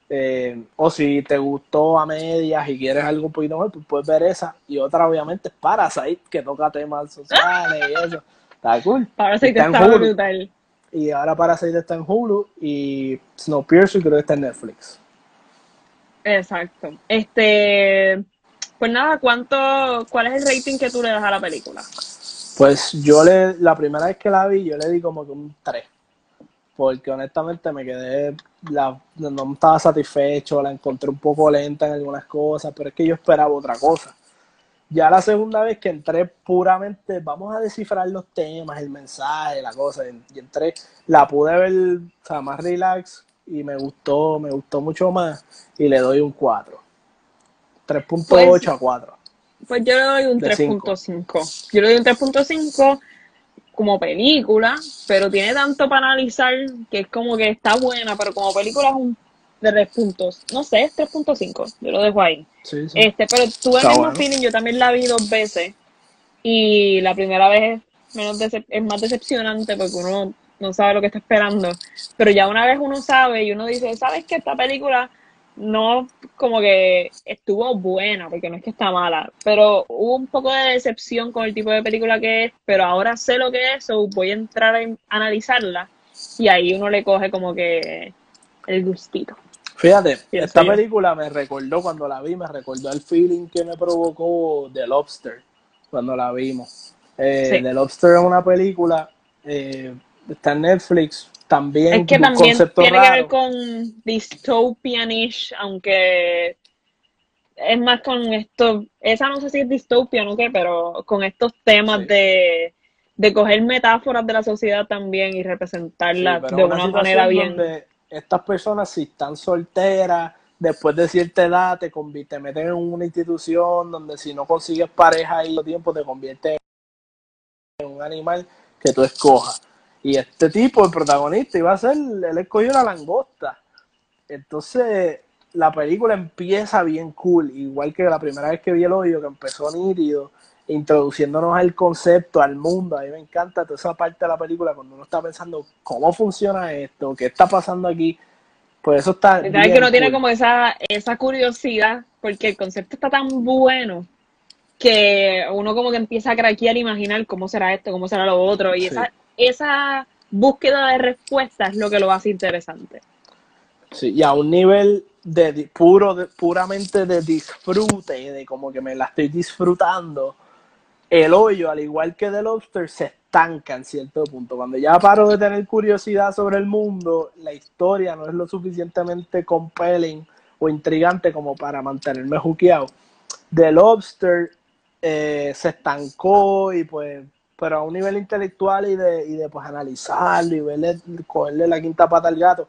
eh, o si te gustó a medias y quieres algo un poquito mejor, pues puedes ver esa. Y otra, obviamente, es Parasite, que toca temas sociales y eso. Está cool. Parece que Está Hulu. brutal. Y ahora Parasite está en Hulu y Snowpiercer creo que está en Netflix. Exacto. Este, pues nada, ¿cuánto, cuál es el rating que tú le das a la película? Pues yo le, la primera vez que la vi, yo le di como que un 3. Porque honestamente me quedé, la, no estaba satisfecho, la encontré un poco lenta en algunas cosas, pero es que yo esperaba otra cosa. Ya la segunda vez que entré puramente, vamos a descifrar los temas, el mensaje, la cosa, y entré, la pude ver, o sea, más relax y me gustó, me gustó mucho más y le doy un 4. 3.8 Pues- a 4. Pues yo le doy un De cinco. 3.5. Yo le doy un 3.5 como película, pero tiene tanto para analizar que es como que está buena, pero como película es un de 3 puntos. No sé, es 3.5. Yo lo dejo ahí. Sí, sí. Este, pero tuve el Está mismo bueno. feeling, yo también la vi dos veces. Y la primera vez menos decep- es más decepcionante porque uno no sabe lo que está esperando. Pero ya una vez uno sabe y uno dice, ¿sabes que esta película no como que estuvo buena, porque no es que está mala, pero hubo un poco de decepción con el tipo de película que es, pero ahora sé lo que es, so voy a entrar a analizarla y ahí uno le coge como que el gustito. Fíjate, esta película me recordó cuando la vi, me recordó el feeling que me provocó The Lobster cuando la vimos. Eh, Sí. The Lobster es una película, eh, está en Netflix, también Es que también tiene que ver con dystopianish, aunque es más con esto, esa no sé si es dystopia o qué, pero con estos temas de, de coger metáforas de la sociedad también y Sí, pero de una manera bien. donde estas personas si están solteras, después de cierta edad te, te meten en una institución donde si no consigues pareja ahí tiempo te conviertes en un animal que tú escojas. Y este tipo, el protagonista, iba a ser, él escogió una langosta. Entonces, la película empieza bien cool, igual que la primera vez que vi el hoyo, que empezó nítido, introduciéndonos al concepto, al mundo. A mí me encanta toda esa parte de la película cuando uno está pensando cómo funciona esto, qué está pasando aquí. Pues eso está. ¿Sabes bien que uno tiene como esa, esa curiosidad? Porque el concepto está tan bueno que uno como que empieza a craquear e imaginar cómo será esto, cómo será lo otro. Y Sí. esa, esa búsqueda de respuestas es lo que lo hace interesante. Sí, y a un nivel de puro, de- puramente de disfrute, de como que me la estoy disfrutando. El hoyo, al igual que The Lobster, se estanca en cierto punto. Cuando ya paro de tener curiosidad sobre el mundo, la historia no es lo suficientemente compelling o intrigante como para mantenerme juqueado. The Lobster eh, se estancó y pues, pero a un nivel intelectual y de, y de pues analizarlo y verle, cogerle la quinta pata al gato,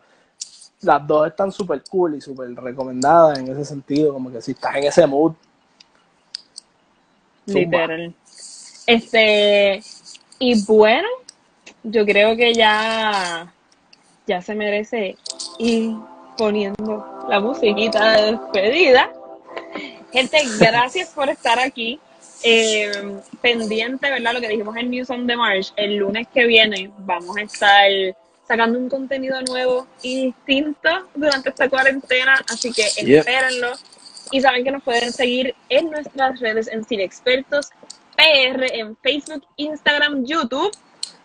las dos están súper cool y súper recomendadas en ese sentido, como que si estás en ese mood. Literal. Este, y bueno, yo creo que ya, ya se merece ir poniendo la musiquita de despedida. Gente, gracias por estar aquí. Eh, pendiente, ¿verdad? Lo que dijimos en News on the March. El lunes que viene vamos a estar sacando un contenido nuevo y distinto durante esta cuarentena, así que espérenlo. Y saben que nos pueden seguir en nuestras redes en Cine Expertos PR en Facebook, Instagram, YouTube.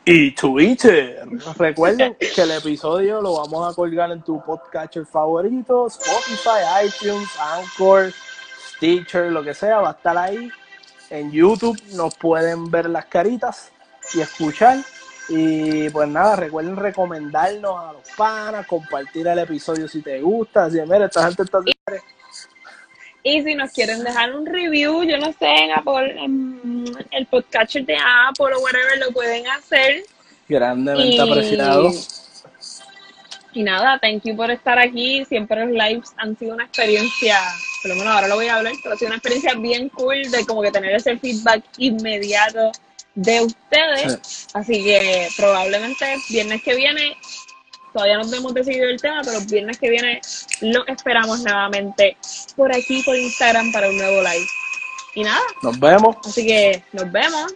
Y Twitter. Recuerden que el episodio lo vamos a colgar en tu podcatcher favorito, Spotify, iTunes, Anchor, Stitcher, lo que sea, va a estar ahí. En YouTube nos pueden ver las caritas y escuchar. Y pues nada, recuerden recomendarnos a los panas, compartir el episodio si te gusta. Así, mira, esta gente está Y si nos quieren dejar un review, yo no sé, en Apple, en el podcatcher de Apple o whatever, lo pueden hacer. grandemente Y, apreciado. y nada, thank you por estar aquí. Siempre los lives han sido una experiencia, por lo menos ahora lo voy a hablar, pero ha sido una experiencia bien cool de como que tener ese feedback inmediato de ustedes. Así que probablemente viernes que viene, todavía no hemos decidido el tema, pero viernes que viene lo esperamos nuevamente por aquí, por Instagram, para un nuevo live. Y nada, Nos vemos. así que nos vemos.